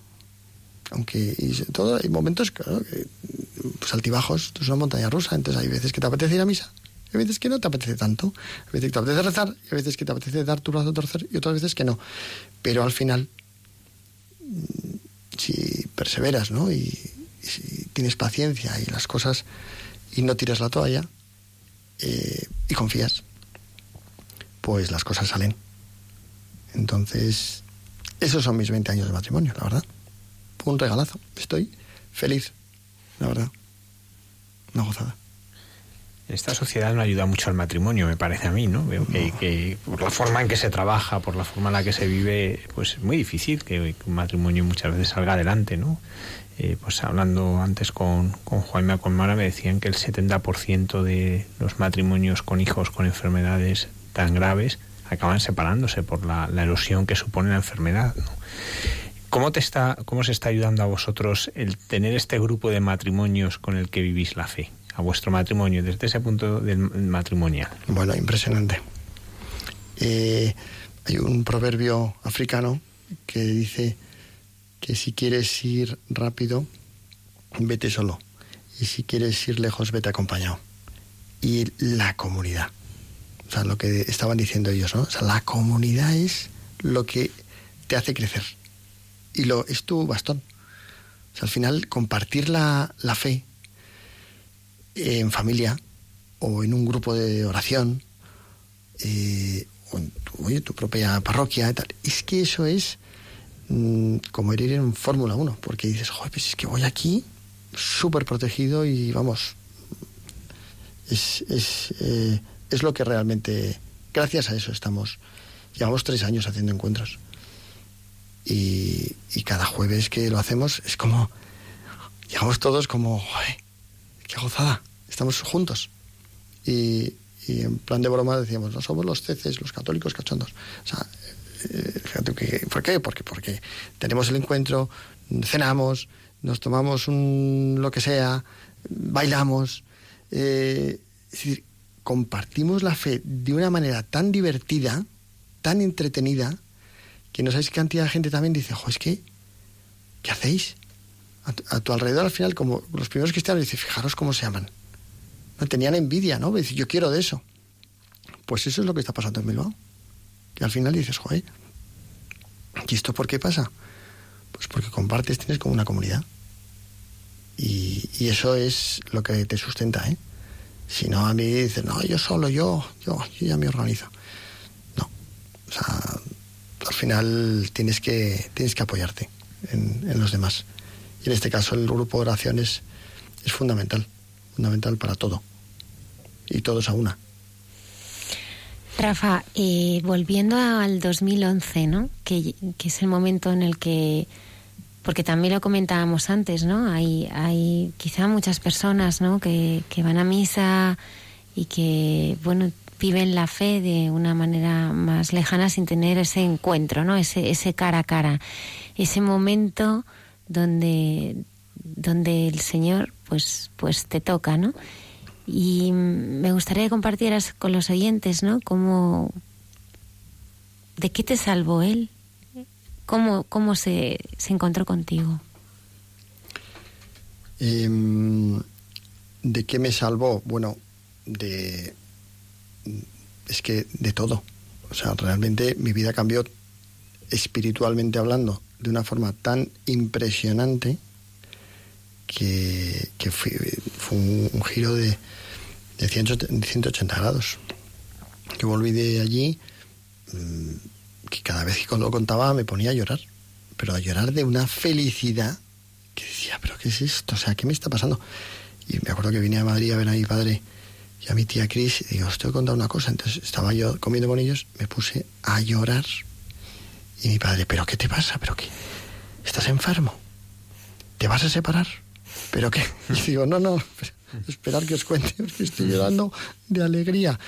aunque y todo hay momentos, claro, que, pues altibajos, esto es una montaña rusa, entonces hay veces que te apetece ir a misa, hay veces que no te apetece tanto, hay veces que te apetece rezar, hay veces que te apetece dar tu brazo a torcer y otras veces que no. Pero al final, mm, si perseveras, ¿no? Y, si tienes paciencia y las cosas y no tiras la toalla eh, y confías, pues las cosas salen. Entonces, esos son mis 20 años de matrimonio, la verdad. Un regalazo. Estoy feliz, la verdad. Una gozada. Esta sociedad no ayuda mucho al matrimonio, me parece a mí, ¿no? Veo que, que, por la forma en que se trabaja, por la forma en la que se vive, pues es muy difícil que, un matrimonio muchas veces salga adelante, ¿no? Eh, pues hablando antes con, con Juanma con Mara me decían que el 70% de los matrimonios con hijos con enfermedades tan graves acaban separándose por la, la erosión que supone la enfermedad, ¿no? ¿Cómo, te está, ¿Cómo se está ayudando a vosotros el tener este grupo de matrimonios con el que vivís la fe? A vuestro matrimonio, desde ese punto del matrimonial. Bueno, impresionante. Eh, hay un proverbio africano que dice que si quieres ir rápido, vete solo. Y si quieres ir lejos, vete acompañado. Y la comunidad. O sea, lo que estaban diciendo ellos, ¿no? O sea, la comunidad es lo que te hace crecer y lo, es tu bastón. Al final, compartir la, la fe en familia o en un grupo de oración eh, o en tu, oye, tu propia parroquia y tal, es que eso es mmm, como ir en Fórmula 1, porque dices, joder, pues es que voy aquí súper protegido y vamos, es, es, eh, es lo que realmente, gracias a eso estamos, llevamos tres años haciendo encuentros. Y, cada jueves que lo hacemos es como, llegamos todos como, ¡Joder, qué gozada! Estamos juntos. Y, y, en plan de broma decíamos, no somos los ceces, los católicos cachondos. O sea, eh, ¿por qué? Porque, porque tenemos el encuentro, cenamos, nos tomamos un lo que sea, bailamos. Eh, es decir, compartimos la fe de una manera tan divertida, tan entretenida, que no sabéis qué cantidad de gente también dice, jo, es que, ¿qué hacéis? A tu, alrededor al final, como los primeros cristianos, dice, fijaros cómo se aman. No, tenían envidia, ¿no? Dice, yo quiero de eso. Pues eso es lo que está pasando en Bilbao. Que al final dices, joder, ¿y esto por qué pasa? Pues porque compartes, tienes como una comunidad. Y, y eso es lo que te sustenta, ¿eh? Si no, a mí dice, no, yo solo, yo, yo, yo ya me organizo. No. O sea, al final tienes que, tienes que apoyarte en, los demás. Y en este caso el grupo de oración es, fundamental, fundamental para todo. Y todos a una. Rafa, volviendo al 2011, ¿no? Que, que, es el momento en el que, porque también lo comentábamos antes, ¿no? Hay, hay quizá muchas personas, ¿no? Que, que van a misa y que, bueno, viven la fe de una manera más lejana sin tener ese encuentro, ¿no? Ese, ese cara a cara, ese momento donde, donde el Señor, pues, pues te toca, ¿no? Y me gustaría que compartieras con los oyentes, ¿no? Cómo, ¿De qué te salvó Él? ¿Cómo, cómo se, se encontró contigo? Eh, ¿De qué me salvó? Bueno, de... Es que de todo. O sea, realmente mi vida cambió espiritualmente hablando de una forma tan impresionante que, que fue, un, giro de, de 180 grados. Que volví de allí, que cada vez que lo contaba me ponía a llorar, pero a llorar de una felicidad que decía, pero ¿qué es esto? O sea, ¿qué me está pasando? Y me acuerdo que vine a Madrid a ver a mi padre y a mi tía Cris y digo, os tengo que contar una cosa. Entonces estaba yo comiendo con ellos, me puse a llorar y mi padre, ¿pero qué te pasa? ¿Pero qué? ¿Estás enfermo? ¿Te vas a separar? ¿Pero qué? [laughs] Y digo, no, no, esperar que os cuente, porque estoy llorando de alegría.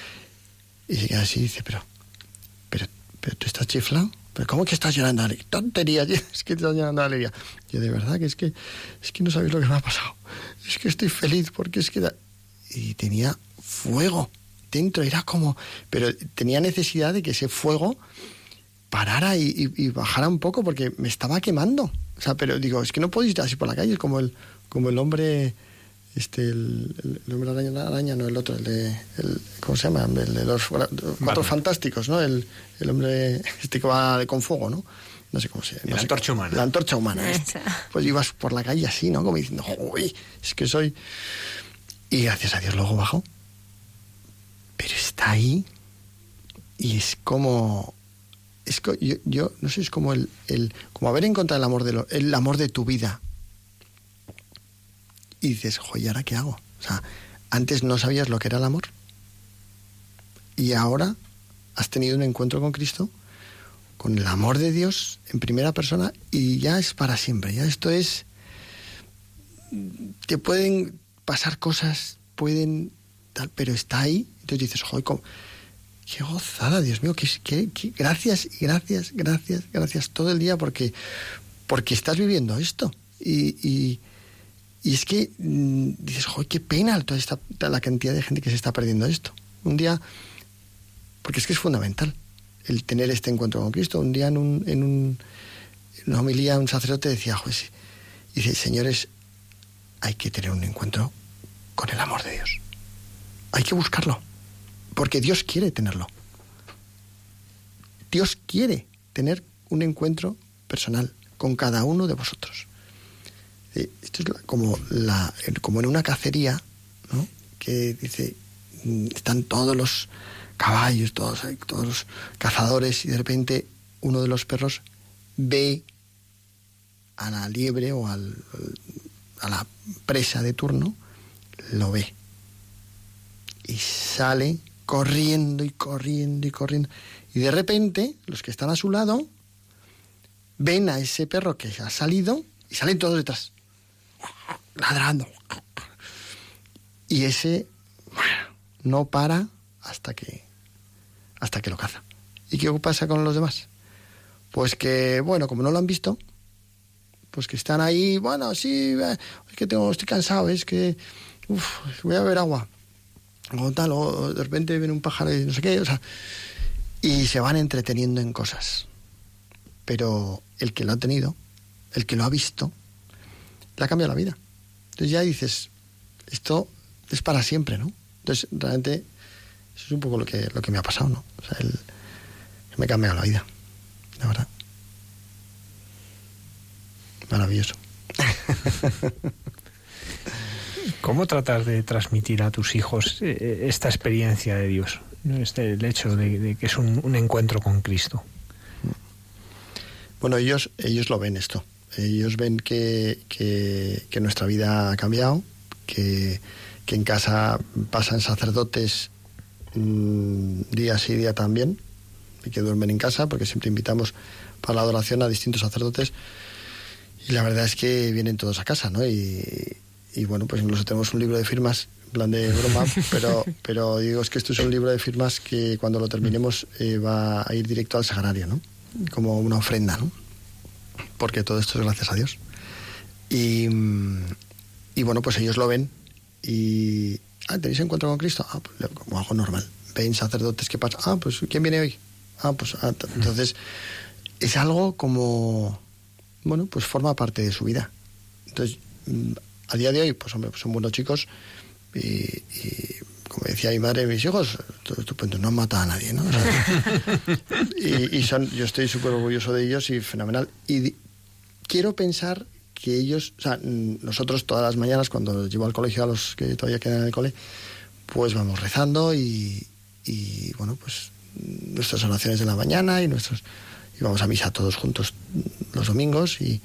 Y queda así y dice, pero, pero, pero tú estás chiflado. ¿Pero cómo que estás llorando de alegría? Tontería, [laughs] es que estás llorando de alegría. Yo, de verdad, que es que, es que no sabéis lo que me ha pasado. Es que estoy feliz porque es que... Da... Y tenía fuego dentro, era como... Pero tenía necesidad de que ese fuego parara y, y, y, bajara un poco porque me estaba quemando. O sea, pero digo, es que no podéis ir así por la calle, como el, como el hombre, este, el, el, el hombre araña, araña, no el otro, el de, el, ¿cómo se llama? El de los cuatro Batman. fantásticos, ¿no? El, el hombre este que va con fuego, ¿no? No sé cómo se llama. la antorcha humana. La antorcha humana. Este. Pues ibas por la calle así, ¿no? Como diciendo, uy, es que soy... Y gracias a Dios luego bajó. Pero está ahí y es como es que yo, yo, no sé, es como el, el, como haber encontrado el amor de lo, el amor de tu vida. Y dices, joder, ¿ahora qué hago? O sea, antes no sabías lo que era el amor. Y ahora has tenido un encuentro con Cristo, con el amor de Dios en primera persona, y ya es para siempre. Ya esto es. Te pueden pasar cosas, pueden tal, pero está ahí. Entonces dices, joder, ¿cómo? Qué gozada, Dios mío, qué, qué, qué, gracias gracias, gracias, gracias todo el día porque, porque estás viviendo esto. Y, y, es que mmm, dices, joder, qué pena toda esta, la cantidad de gente que se está perdiendo esto. Un día, porque es que es fundamental el tener este encuentro con Cristo. Un día en, un, en, un, en una homilía un sacerdote decía, joder, dice, señores, hay que tener un encuentro con el amor de Dios. Hay que buscarlo porque Dios quiere tenerlo. Dios quiere tener un encuentro personal con cada uno de vosotros. Esto es como, la, como en una cacería, ¿no? que dice, están todos los caballos, todos, todos los cazadores, y de repente uno de los perros ve a la liebre o al, a la presa de turno, lo ve. Y sale corriendo y corriendo y corriendo. Y de repente, los que están a su lado ven a ese perro que ha salido y salen todos detrás, ladrando. Y ese no para hasta que hasta que lo caza. ¿Y qué pasa con los demás? Pues que, bueno, como no lo han visto, pues que están ahí, bueno, sí, es que tengo, estoy cansado, es que voy a beber agua o tal, o de repente viene un pájaro y no sé qué, o sea, y se van entreteniendo en cosas. Pero el que lo ha tenido, el que lo ha visto, le ha cambiado la vida. Entonces ya dices, esto es para siempre, ¿no? Entonces, realmente, eso es un poco lo que, lo que me ha pasado, ¿no? O sea, me ha cambiado la vida, la verdad. Maravilloso. [laughs] ¿Cómo tratas de transmitir a tus hijos eh, esta experiencia de Dios? Este, el hecho de, que es un, encuentro con Cristo. Bueno, ellos, ellos lo ven esto. Ellos ven que, que, nuestra vida ha cambiado, que, que en casa pasan sacerdotes mm, día sí, día también, y que duermen en casa, porque siempre invitamos para la adoración a distintos sacerdotes. Y la verdad es que vienen todos a casa, ¿no? Y, y bueno, pues incluso tenemos un libro de firmas, en plan de broma, [laughs] pero, pero digo, es que esto es un libro de firmas que cuando lo terminemos eh, va a ir directo al sagrario, ¿no? Como una ofrenda, ¿no? Porque todo esto es gracias a Dios. Y, y bueno, pues ellos lo ven y... Ah, ¿tenéis encuentro con Cristo? Ah, pues, como algo normal. Ven sacerdotes que pasa. Ah, pues ¿quién viene hoy? Ah, pues... Ah, entonces, es algo como... Bueno, pues forma parte de su vida. Entonces, a día de hoy, pues hombre, son buenos chicos y, como decía mi madre, mis hijos, estupendo, no han matado a nadie, ¿no? [laughs] y, son, yo estoy súper orgulloso de ellos y fenomenal. Y quiero pensar que ellos, o sea, nosotros todas las mañanas cuando llevo al colegio a los que todavía quedan en el cole, pues vamos rezando y, y bueno, pues nuestras oraciones de la mañana y nuestros y vamos a misa todos juntos los domingos y,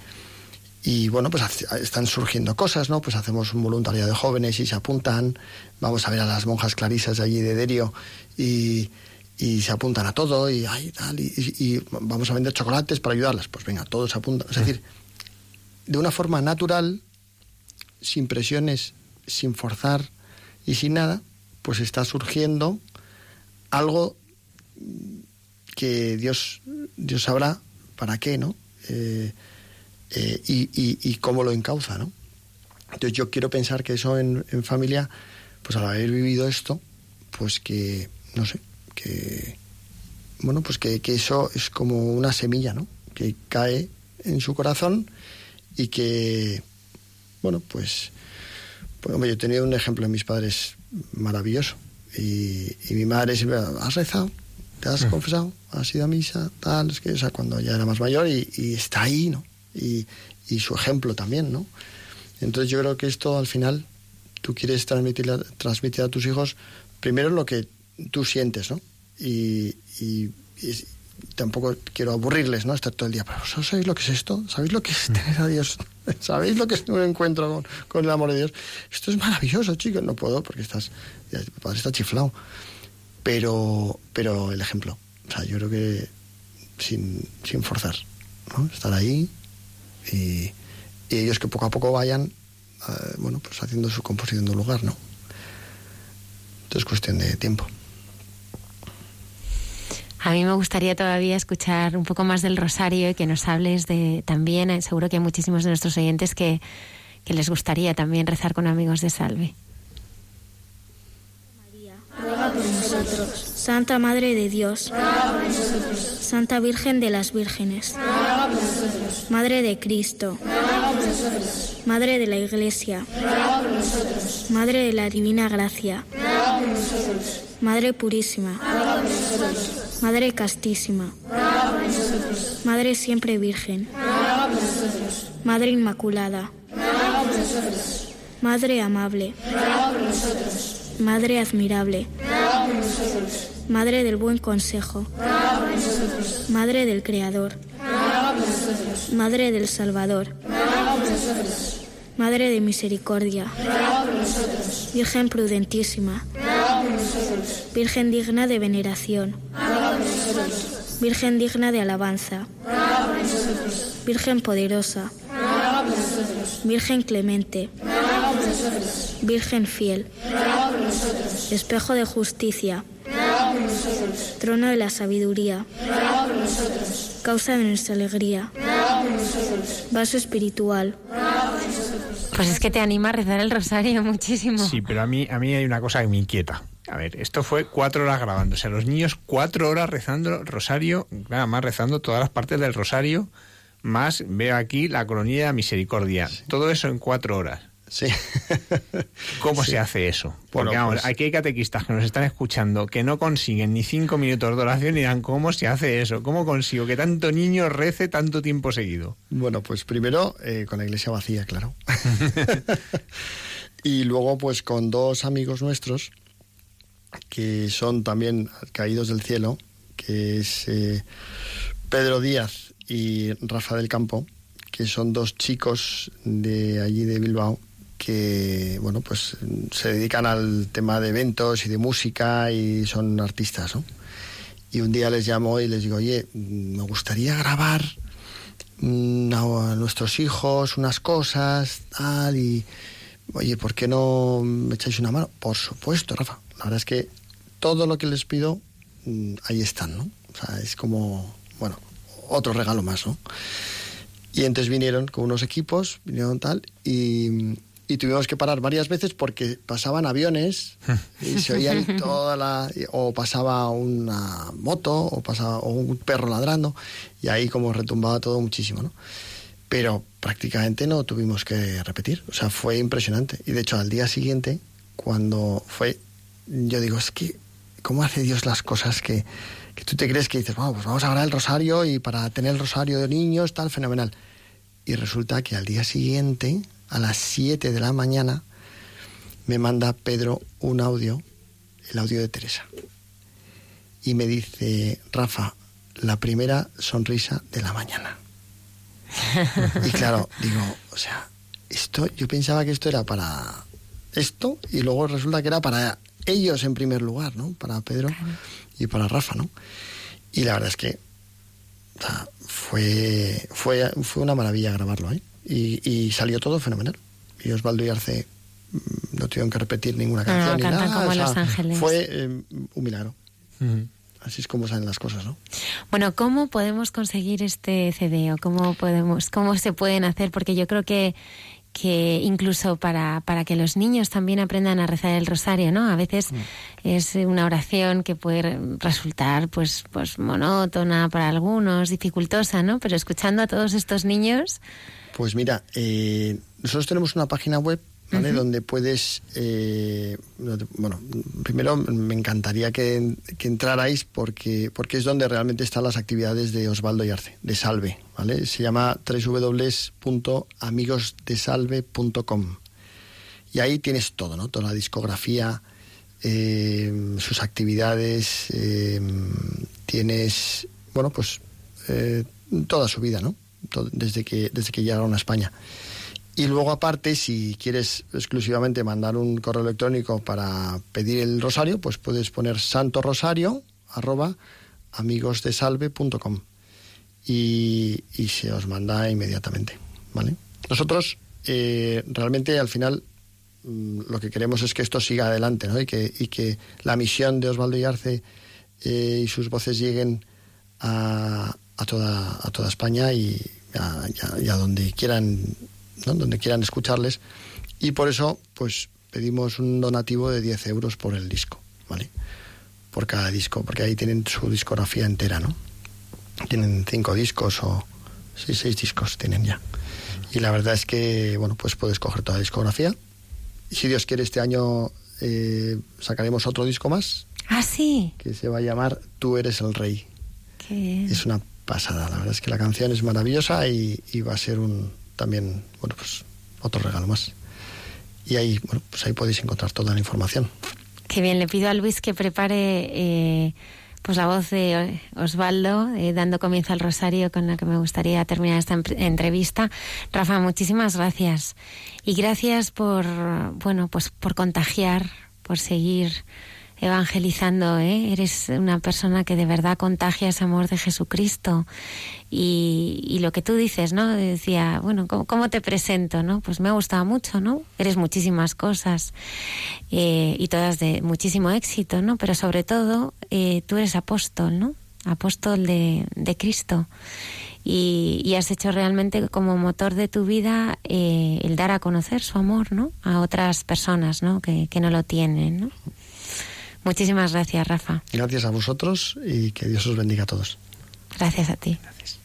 y bueno, pues están surgiendo cosas, ¿no? Pues hacemos un voluntariado de jóvenes y se apuntan, vamos a ver a las monjas clarisas de allí de Derio y, y se apuntan a todo y, ay, tal, y, vamos a vender chocolates para ayudarlas. Pues venga, todos se apuntan. Es decir, de una forma natural, sin presiones, sin forzar y sin nada, pues está surgiendo algo que Dios, Dios sabrá para qué, ¿no? Eh, eh, y, cómo lo encauza, ¿no? Entonces yo quiero pensar que eso en, familia, pues al haber vivido esto, pues que, no sé, que, bueno, pues que, eso es como una semilla, ¿no? Que cae en su corazón y que, bueno, pues, pues yo he tenido un ejemplo de mis padres maravilloso. Y, mi madre siempre, ¿has rezado? ¿Te has mm. confesado? ¿Has ido a misa? Tal, es que, o sea, cuando ya era más mayor y, y está ahí, ¿no? Y, su ejemplo también, ¿no? Entonces yo creo que esto al final tú quieres transmitir, transmitir a tus hijos primero lo que tú sientes, ¿no? Y, tampoco quiero aburrirles, ¿no? Estar todo el día, pero ¿vosotros sabéis lo que es esto? ¿Sabéis lo que es tener a Dios? [laughs] ¿Sabéis lo que es un encuentro con, el amor de Dios? Esto es maravilloso, chicos. No puedo porque estás, padre está chiflado. Pero, pero el ejemplo. O sea, yo creo que sin, sin forzar, ¿no? Estar ahí, y, ellos que poco a poco vayan, eh, bueno, pues haciendo su composición de lugar, ¿no? Entonces es cuestión de tiempo. A mí me gustaría todavía escuchar un poco más del rosario y que nos hables de también, eh, seguro que hay muchísimos de nuestros oyentes que, que les gustaría también rezar con amigos de Salve. Ruega por nosotros. Santa Madre de Dios, Santa Virgen de las Vírgenes, Madre de Cristo, Madre de la Iglesia, Madre de la Divina Gracia, Madre Purísima, Madre Castísima, Madre Siempre Virgen, Madre Inmaculada, Madre Amable, Madre Admirable, Madre del Buen Consejo, Madre del Creador, Madre del Salvador, Madre de Misericordia, Virgen prudentísima, Virgen digna de veneración, Virgen digna de alabanza, Virgen poderosa, Virgen clemente, Virgen fiel, espejo de justicia, trono de la sabiduría, causa de nuestra alegría, vaso espiritual. Pues es que te anima a rezar el rosario muchísimo. Sí, pero a mí, a mí hay una cosa que me inquieta. A ver, esto fue cuatro horas grabando. O sea, los niños cuatro horas rezando rosario, nada más rezando todas las partes del rosario, más veo aquí la coronilla de misericordia. Todo eso en cuatro horas. Sí. [laughs] ¿Cómo se hace eso? Porque vamos, pues aquí hay catequistas que nos están escuchando que no consiguen ni cinco minutos de oración y dirán, ¿cómo se hace eso? ¿Cómo consigo que tanto niño rece tanto tiempo seguido? Bueno, pues primero eh, con la iglesia vacía, claro. [laughs] [laughs] Y luego, pues con dos amigos nuestros, que son también caídos del cielo, que es eh, Pedro Díaz y Rafa del Campo, que son dos chicos de allí de Bilbao que bueno pues se dedican al tema de eventos y de música y son artistas ¿no? y un día les llamo y les digo oye me gustaría grabar mm, a nuestros hijos unas cosas tal y oye ¿por qué no me echáis una mano? por supuesto Rafa la verdad es que todo lo que les pido mm, ahí están ¿no? o es como bueno otro regalo más ¿no? y entonces vinieron con unos equipos vinieron tal y y tuvimos que parar varias veces porque pasaban aviones [laughs] y se oía toda la o pasaba una moto o pasaba un perro ladrando y ahí como retumbaba todo muchísimo, ¿no? Pero prácticamente no tuvimos que repetir, o sea, fue impresionante y de hecho al día siguiente cuando fue yo digo, es que cómo hace Dios las cosas que, que tú te crees que dices, vamos, pues vamos a grabar el rosario y para tener el rosario de niños tal fenomenal. Y resulta que al día siguiente a las 7 de la mañana, me manda Pedro un audio, el audio de Teresa. Y me dice, Rafa, la primera sonrisa de la mañana. [laughs] y claro, digo, o sea, esto, yo pensaba que esto era para esto y luego resulta que era para ellos en primer lugar, ¿no? Para Pedro y para Rafa, ¿no? Y la verdad es que fue, fue, fue una maravilla grabarlo, ¿eh? Y, salió todo fenomenal. Y Osvaldo y Arce mm, no tuvieron que repetir ninguna canción. ni nada. como Los Ángeles. Fue eh, un milagro. Así es como salen las cosas, ¿no? Bueno, ¿cómo podemos conseguir este CD o cómo podemos, cómo se pueden hacer? Porque yo creo que que incluso para, para que los niños también aprendan a rezar el rosario, ¿no? A veces mm. es una oración que puede resultar pues, pues monótona para algunos, dificultosa, ¿no? Pero escuchando a todos estos niños, pues mira, eh, nosotros tenemos una página web ¿vale? Donde puedes, eh, bueno, primero me encantaría que, entrarais porque, porque es donde realmente están las actividades de Osvaldo y Arce, de Salve, ¿vale? Se llama www.amigosdesalve.com y ahí tienes todo, ¿no? Toda la discografía, eh, sus actividades, tienes, bueno, pues toda su vida, ¿no? Desde que, desde que llegaron a España. Y luego aparte, si quieres exclusivamente mandar un correo electrónico para pedir el rosario, pues puedes poner santo rosario arroba amigosdesalve.com y, y se os manda inmediatamente. ¿vale? Nosotros eh, realmente al final mm, lo que queremos es que esto siga adelante ¿no? y, que, y que la misión de Osvaldo Yarce eh, y sus voces lleguen a, a toda, a toda España y a, donde quieran donde quieran escucharles. Y por eso pues pedimos un donativo de 10 euros por el disco vale por cada disco porque ahí tienen su discografía entera no tienen cinco discos o sí, seis discos tienen ya. Y la verdad es que bueno pues puedes coger toda la discografía. Y si Dios quiere este año eh, sacaremos otro disco más. Ah sí. Que se va a llamar Tú eres el rey. Qué es una pasada. La verdad es que la canción es maravillosa y, va a ser un también, bueno, pues otro regalo más. Y ahí, bueno, pues ahí podéis encontrar toda la información. Qué bien, le pido a Luis que prepare eh, pues la voz de Osvaldo, eh, dando comienzo al rosario con la que me gustaría terminar esta entrevista. Rafa, muchísimas gracias. Y gracias por, bueno, pues por contagiar, por seguir evangelizando, ¿eh? eres una persona que de verdad contagia ese amor de Jesucristo. Y, lo que tú dices, ¿no? Decía, bueno, ¿cómo, te presento, no? Pues me ha gustado mucho, ¿no? Eres muchísimas cosas eh, y todas de muchísimo éxito, ¿no? Pero sobre todo, eh, tú eres apóstol, ¿no? Apóstol de, de Cristo. Y, has hecho realmente como motor de tu vida eh, el dar a conocer su amor, ¿no? A otras personas, ¿no? Que, que no lo tienen, ¿no? Muchísimas gracias, Rafa. Gracias a vosotros y que Dios os bendiga a todos. Gracias a ti. Gracias.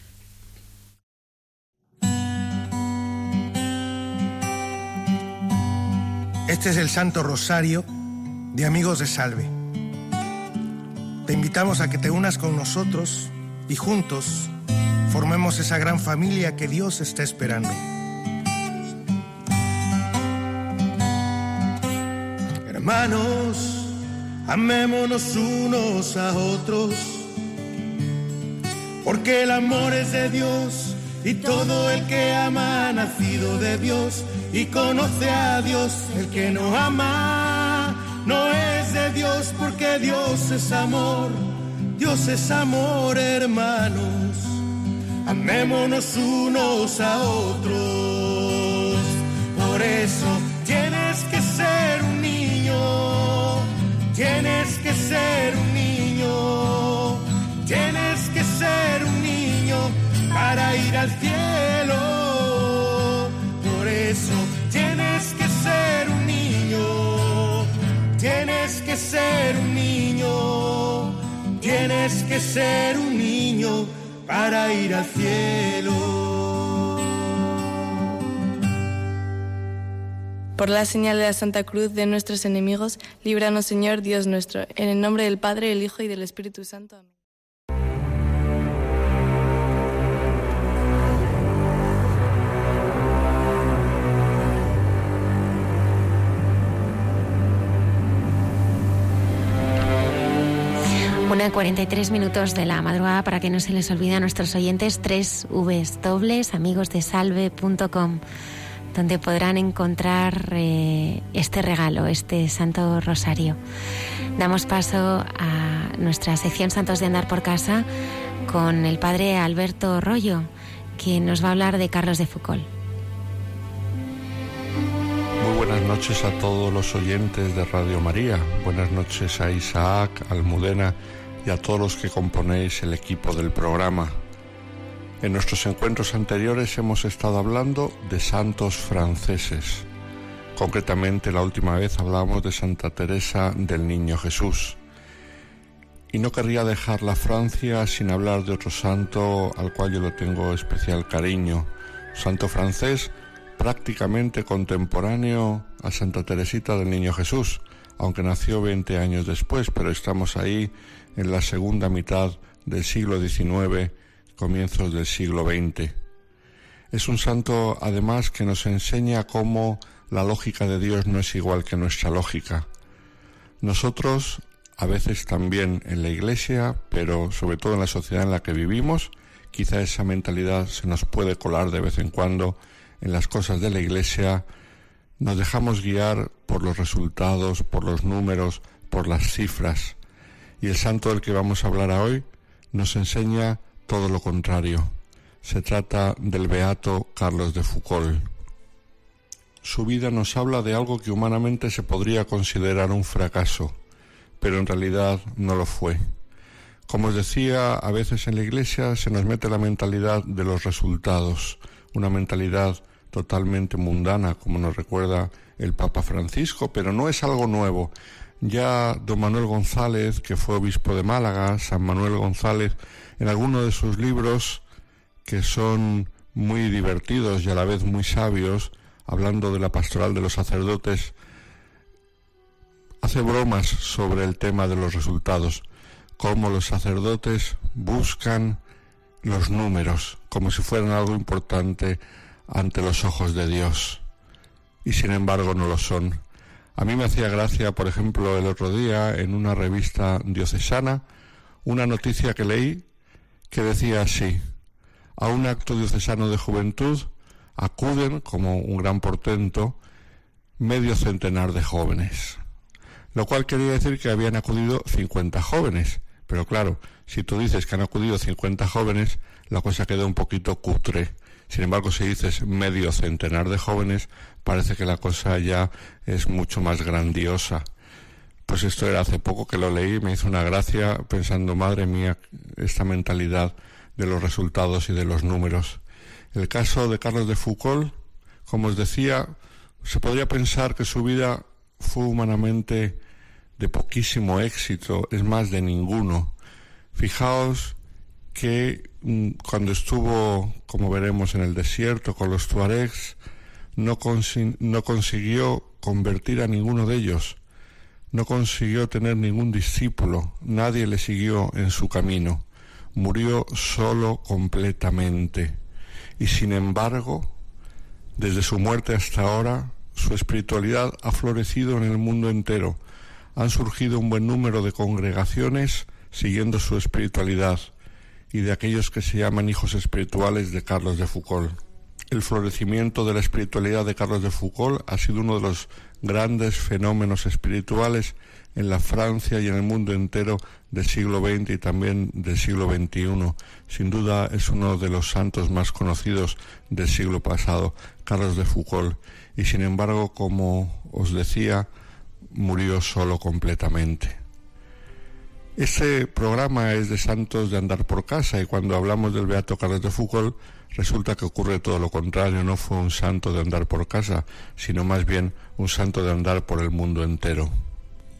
Este es el Santo Rosario de Amigos de Salve. Te invitamos a que te unas con nosotros y juntos formemos esa gran familia que Dios está esperando. Hermanos, amémonos unos a otros, porque el amor es de Dios y todo el que ama ha nacido de Dios y conoce a Dios. El que no ama no es de Dios porque Dios es amor. Dios es amor, hermanos. Amémonos unos a otros. Por eso tienes que ser un. Tienes que ser un niño. Tienes que ser un niño para ir al cielo. Por eso tienes que ser un niño. Tienes que ser un niño. Tienes que ser un niño para ir al cielo. Por la señal de la Santa Cruz de nuestros enemigos, líbranos Señor Dios nuestro, en el nombre del Padre, el Hijo y del Espíritu Santo. Amén. Una 43 minutos de la madrugada para que no se les olvide a nuestros oyentes tres Vs dobles amigosdesalve.com donde podrán encontrar eh, este regalo, este Santo Rosario. Damos paso a nuestra sección Santos de Andar por Casa con el padre Alberto Rollo, quien nos va a hablar de Carlos de Foucault. Muy buenas noches a todos los oyentes de Radio María. Buenas noches a Isaac, Almudena y a todos los que componéis el equipo del programa. En nuestros encuentros anteriores hemos estado hablando de santos franceses. Concretamente, la última vez hablamos de Santa Teresa del Niño Jesús. Y no querría dejar la Francia sin hablar de otro santo al cual yo le tengo especial cariño, santo francés prácticamente contemporáneo a Santa Teresita del Niño Jesús, aunque nació 20 años después, pero estamos ahí en la segunda mitad del siglo XIX, comienzos del siglo XX. Es un santo además que nos enseña cómo la lógica de Dios no es igual que nuestra lógica. Nosotros, a veces también en la Iglesia, pero sobre todo en la sociedad en la que vivimos, quizá esa mentalidad se nos puede colar de vez en cuando en las cosas de la Iglesia, nos dejamos guiar por los resultados, por los números, por las cifras. Y el santo del que vamos a hablar hoy nos enseña todo lo contrario. Se trata del beato Carlos de Foucault. Su vida nos habla de algo que humanamente se podría considerar un fracaso, pero en realidad no lo fue. Como os decía, a veces en la Iglesia se nos mete la mentalidad de los resultados, una mentalidad totalmente mundana, como nos recuerda el Papa Francisco, pero no es algo nuevo. Ya don Manuel González, que fue obispo de Málaga, San Manuel González, en alguno de sus libros, que son muy divertidos y a la vez muy sabios, hablando de la pastoral de los sacerdotes, hace bromas sobre el tema de los resultados, cómo los sacerdotes buscan los números, como si fueran algo importante ante los ojos de Dios, y sin embargo no lo son. A mí me hacía gracia, por ejemplo, el otro día en una revista diocesana, una noticia que leí que decía así, a un acto diocesano de juventud acuden, como un gran portento, medio centenar de jóvenes. Lo cual quería decir que habían acudido 50 jóvenes. Pero claro, si tú dices que han acudido 50 jóvenes, la cosa queda un poquito cutre. Sin embargo, si dices medio centenar de jóvenes, parece que la cosa ya es mucho más grandiosa. Pues esto era hace poco que lo leí, me hizo una gracia pensando, madre mía, esta mentalidad de los resultados y de los números. El caso de Carlos de Foucault, como os decía, se podría pensar que su vida fue humanamente de poquísimo éxito, es más, de ninguno. Fijaos que mm, cuando estuvo, como veremos, en el desierto con los tuaregs, no, no consiguió convertir a ninguno de ellos, no consiguió tener ningún discípulo, nadie le siguió en su camino, murió solo completamente. Y sin embargo, desde su muerte hasta ahora, su espiritualidad ha florecido en el mundo entero. Han surgido un buen número de congregaciones siguiendo su espiritualidad y de aquellos que se llaman hijos espirituales de Carlos de Foucault. El florecimiento de la espiritualidad de Carlos de Foucault ha sido uno de los grandes fenómenos espirituales en la Francia y en el mundo entero del siglo XX y también del siglo XXI. Sin duda es uno de los santos más conocidos del siglo pasado, Carlos de Foucault. Y sin embargo, como os decía, murió solo completamente. Este programa es de santos de andar por casa y cuando hablamos del Beato Carlos de Foucault resulta que ocurre todo lo contrario, no fue un santo de andar por casa, sino más bien un santo de andar por el mundo entero.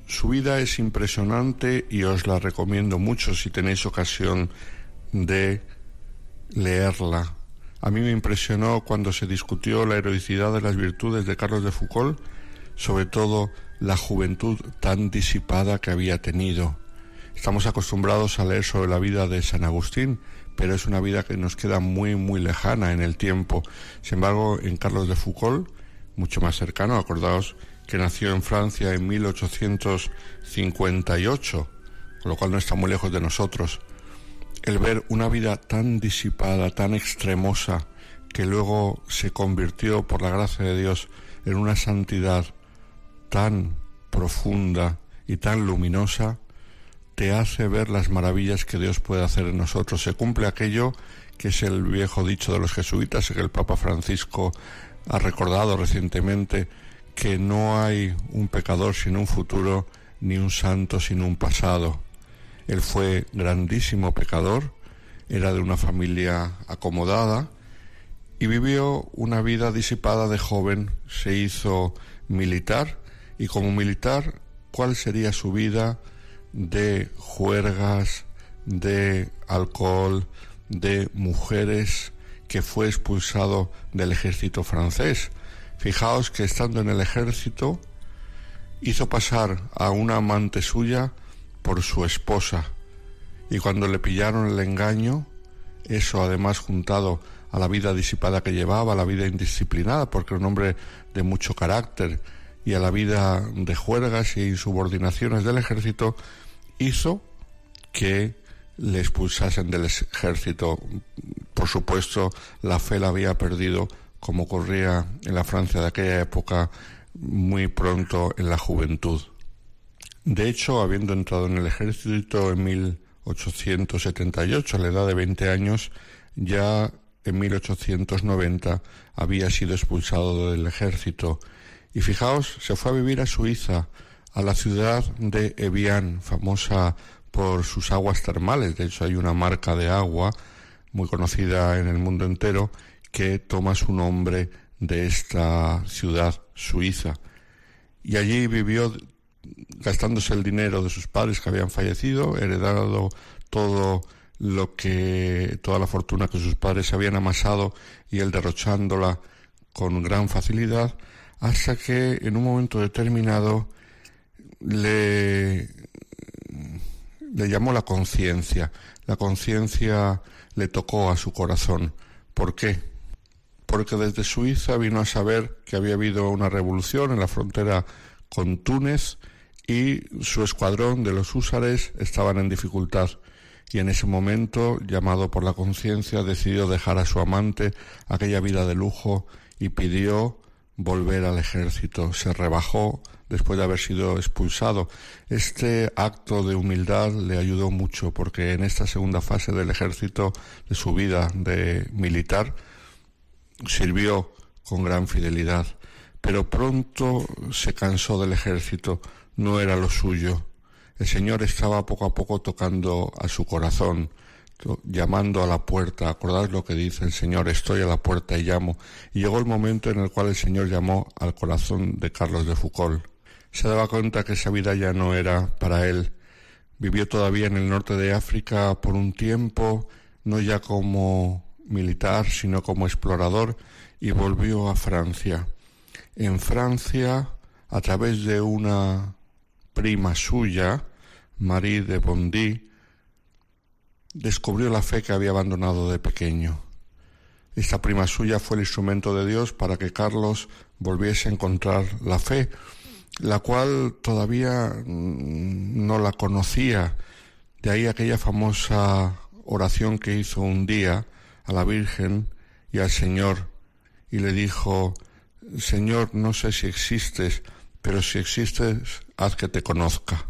Su vida es impresionante y os la recomiendo mucho si tenéis ocasión de leerla. A mí me impresionó cuando se discutió la heroicidad de las virtudes de Carlos de Foucault, sobre todo la juventud tan disipada que había tenido. Estamos acostumbrados a leer sobre la vida de San Agustín, pero es una vida que nos queda muy, muy lejana en el tiempo. Sin embargo, en Carlos de Foucault, mucho más cercano, acordaos que nació en Francia en 1858, con lo cual no está muy lejos de nosotros. El ver una vida tan disipada, tan extremosa, que luego se convirtió, por la gracia de Dios, en una santidad tan profunda y tan luminosa, te hace ver las maravillas que Dios puede hacer en nosotros. Se cumple aquello que es el viejo dicho de los jesuitas, que el Papa Francisco ha recordado recientemente, que no hay un pecador sin un futuro, ni un santo sin un pasado. Él fue grandísimo pecador, era de una familia acomodada y vivió una vida disipada de joven, se hizo militar y como militar, ¿cuál sería su vida? De juergas, de alcohol, de mujeres que fue expulsado del ejército francés. Fijaos que estando en el ejército hizo pasar a una amante suya por su esposa y cuando le pillaron el engaño, eso además juntado a la vida disipada que llevaba, a la vida indisciplinada, porque era un hombre de mucho carácter, y a la vida de juergas y insubordinaciones del ejército, hizo que le expulsasen del ejército. Por supuesto, la fe la había perdido, como ocurría en la Francia de aquella época, muy pronto en la juventud. De hecho, habiendo entrado en el ejército en 1878, a la edad de 20 años, ya en 1890 había sido expulsado del ejército. Y fijaos, se fue a vivir a Suiza, a la ciudad de Evian, famosa por sus aguas termales. De hecho, hay una marca de agua muy conocida en el mundo entero que toma su nombre de esta ciudad suiza. Y allí vivió gastándose el dinero de sus padres que habían fallecido, heredado todo lo que toda la fortuna que sus padres habían amasado y él derrochándola con gran facilidad hasta que en un momento determinado le, le llamó la conciencia. La conciencia le tocó a su corazón. ¿Por qué? Porque desde Suiza vino a saber que había habido una revolución en la frontera con Túnez y su escuadrón de los húsares estaban en dificultad. Y en ese momento, llamado por la conciencia, decidió dejar a su amante aquella vida de lujo y pidió volver al ejército. Se rebajó después de haber sido expulsado. Este acto de humildad le ayudó mucho porque en esta segunda fase del ejército de su vida de militar sirvió con gran fidelidad, pero pronto se cansó del ejército, no era lo suyo. El Señor estaba poco a poco tocando a su corazón, llamando a la puerta. Acordad lo que dice el Señor, estoy a la puerta y llamo. Y llegó el momento en el cual el Señor llamó al corazón de Carlos de Foucault se daba cuenta que esa vida ya no era para él. Vivió todavía en el norte de África por un tiempo, no ya como militar, sino como explorador, y volvió a Francia. En Francia, a través de una prima suya, Marie de Bondy, descubrió la fe que había abandonado de pequeño. Esta prima suya fue el instrumento de Dios para que Carlos volviese a encontrar la fe, la cual todavía no la conocía. De ahí aquella famosa oración que hizo un día a la Virgen y al Señor y le dijo, Señor, no sé si existes, pero si existes, haz que te conozca.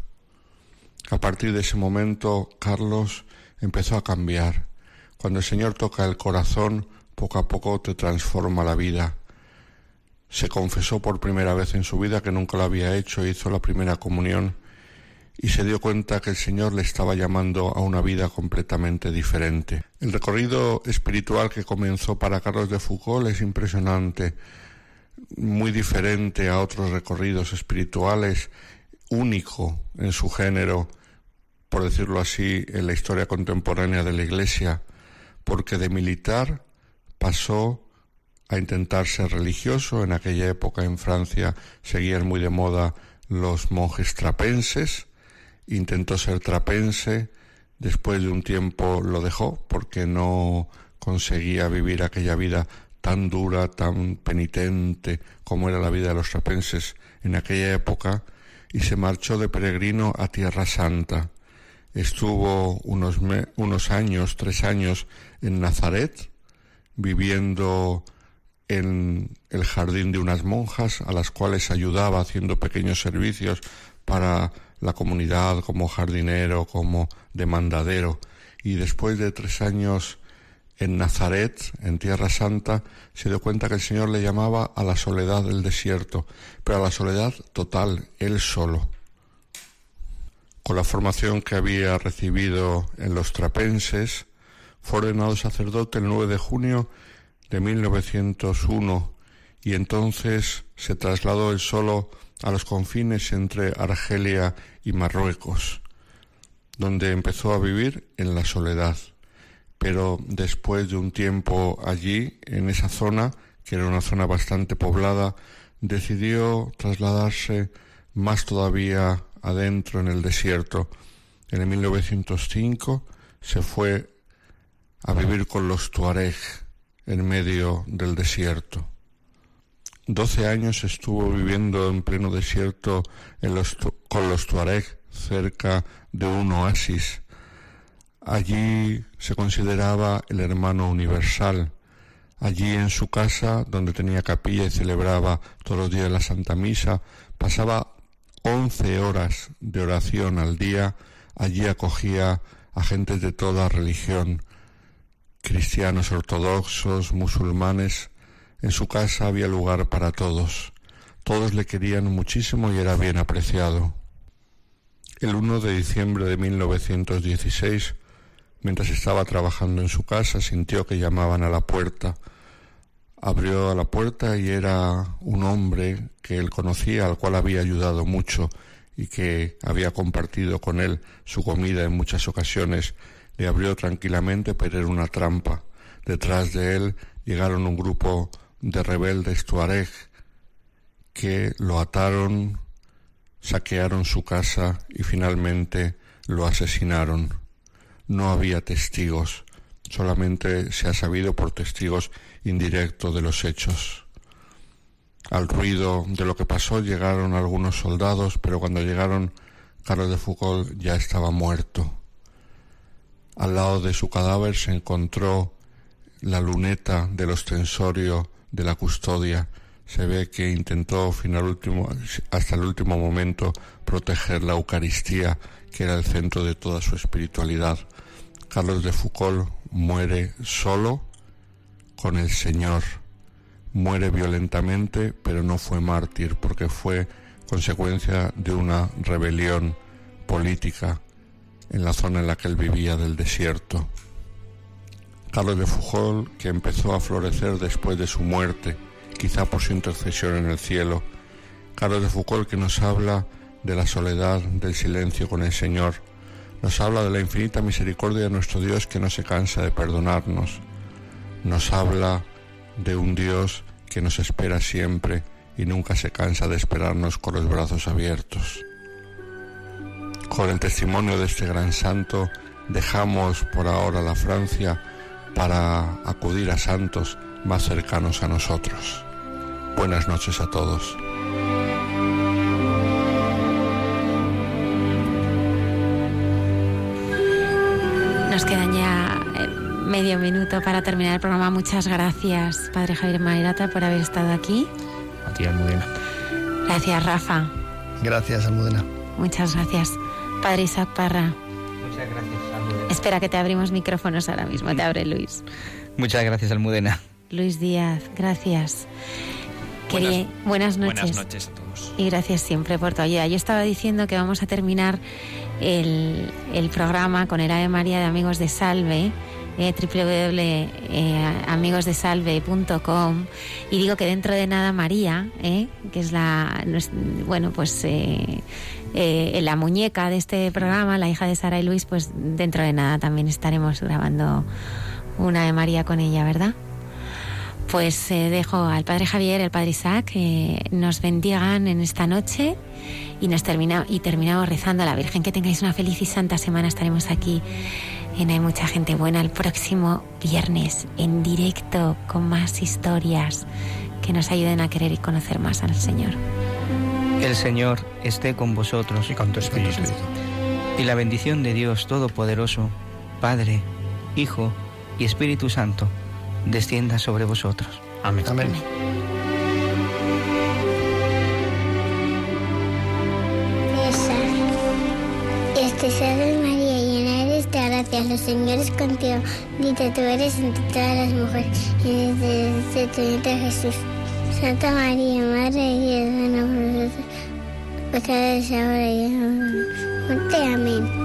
A partir de ese momento, Carlos empezó a cambiar. Cuando el Señor toca el corazón, poco a poco te transforma la vida. Se confesó por primera vez en su vida que nunca lo había hecho, hizo la primera comunión y se dio cuenta que el Señor le estaba llamando a una vida completamente diferente. El recorrido espiritual que comenzó para Carlos de Foucault es impresionante, muy diferente a otros recorridos espirituales, único en su género, por decirlo así, en la historia contemporánea de la Iglesia, porque de militar pasó a intentar ser religioso. En aquella época en Francia seguían muy de moda los monjes trapenses. Intentó ser trapense, después de un tiempo lo dejó porque no conseguía vivir aquella vida tan dura, tan penitente como era la vida de los trapenses en aquella época y se marchó de peregrino a Tierra Santa. Estuvo unos, unos años, tres años en Nazaret, viviendo en el jardín de unas monjas a las cuales ayudaba haciendo pequeños servicios para la comunidad como jardinero, como demandadero. Y después de tres años en Nazaret, en Tierra Santa, se dio cuenta que el Señor le llamaba a la soledad del desierto, pero a la soledad total, él solo. Con la formación que había recibido en los trapenses, fue ordenado sacerdote el 9 de junio de 1901 y entonces se trasladó él solo a los confines entre Argelia y Marruecos, donde empezó a vivir en la soledad. Pero después de un tiempo allí, en esa zona, que era una zona bastante poblada, decidió trasladarse más todavía adentro en el desierto. En el 1905 se fue a vivir con los Tuareg en medio del desierto. Doce años estuvo viviendo en pleno desierto con los Tuareg cerca de un oasis. Allí se consideraba el hermano universal. Allí en su casa, donde tenía capilla y celebraba todos los días la Santa Misa, pasaba once horas de oración al día. Allí acogía a gentes de toda religión, cristianos ortodoxos, musulmanes. En su casa había lugar para todos. Todos le querían muchísimo y era bien apreciado. El 1 de diciembre de 1916, mientras estaba trabajando en su casa, sintió que llamaban a la puerta. Abrió a la puerta y era un hombre que él conocía, al cual había ayudado mucho y que había compartido con él su comida en muchas ocasiones le abrió tranquilamente, pero era una trampa. Detrás de él llegaron un grupo de rebeldes tuareg que lo ataron, saquearon su casa y finalmente lo asesinaron. No había testigos, solamente se ha sabido por testigos indirectos de los hechos. Al ruido de lo que pasó llegaron algunos soldados, pero cuando llegaron Carlos de Foucault ya estaba muerto. Al lado de su cadáver se encontró la luneta del ostensorio de la custodia. Se ve que intentó hasta el último momento proteger la Eucaristía, que era el centro de toda su espiritualidad. Carlos de Foucault muere solo con el Señor. Muere violentamente, pero no fue mártir, porque fue consecuencia de una rebelión política en la zona en la que él vivía del desierto. Carlos de Foucault, que empezó a florecer después de su muerte, quizá por su intercesión en el cielo. Carlos de Foucault que nos habla de la soledad, del silencio con el Señor. Nos habla de la infinita misericordia de nuestro Dios que no se cansa de perdonarnos. Nos habla de un Dios que nos espera siempre y nunca se cansa de esperarnos con los brazos abiertos. Con el testimonio de este gran santo dejamos por ahora la Francia para acudir a santos más cercanos a nosotros. Buenas noches a todos. Nos quedan ya eh, medio minuto para terminar el programa. Muchas gracias, Padre Javier Mairata, por haber estado aquí. A ti, Almudena. Gracias, Rafa. Gracias, Almudena. Muchas gracias. Padre Isaac Parra. Muchas gracias, Almudena. Espera que te abrimos micrófonos ahora mismo. Te abre Luis. Muchas gracias, Almudena. Luis Díaz, gracias. Quería- buenas, noches. Buenas noches a todos. Y gracias siempre por tu ayuda. Yo estaba diciendo que vamos a terminar el, el programa con el Ave María de Amigos de Salve, eh, www.amigosdesalve.com y digo que dentro de nada María, eh, que es la, bueno, pues eh, eh, la muñeca de este programa, la hija de Sara y Luis, pues dentro de nada también estaremos grabando una Ave María con ella, ¿verdad? Pues eh, dejo al Padre Javier, al Padre Isaac, que nos bendigan en esta noche y nos termina y terminamos rezando a la Virgen. Que tengáis una feliz y santa semana. Estaremos aquí en Hay mucha gente buena el próximo viernes en directo con más historias que nos ayuden a querer y conocer más al Señor. El Señor esté con vosotros. Y con tu espíritu. Y la bendición de Dios Todopoderoso, Padre, Hijo y Espíritu Santo, descienda sobre vosotros. Amén. Amén. Esa. Este Salve María, llena eres de gracia, los señores contigo. Bendita tú eres entre todas las mujeres, y desde tu vientre Jesús. Santa María, Madre de Dios, ruega por nosotros, pecadores ahora y en la de muerte. Amén.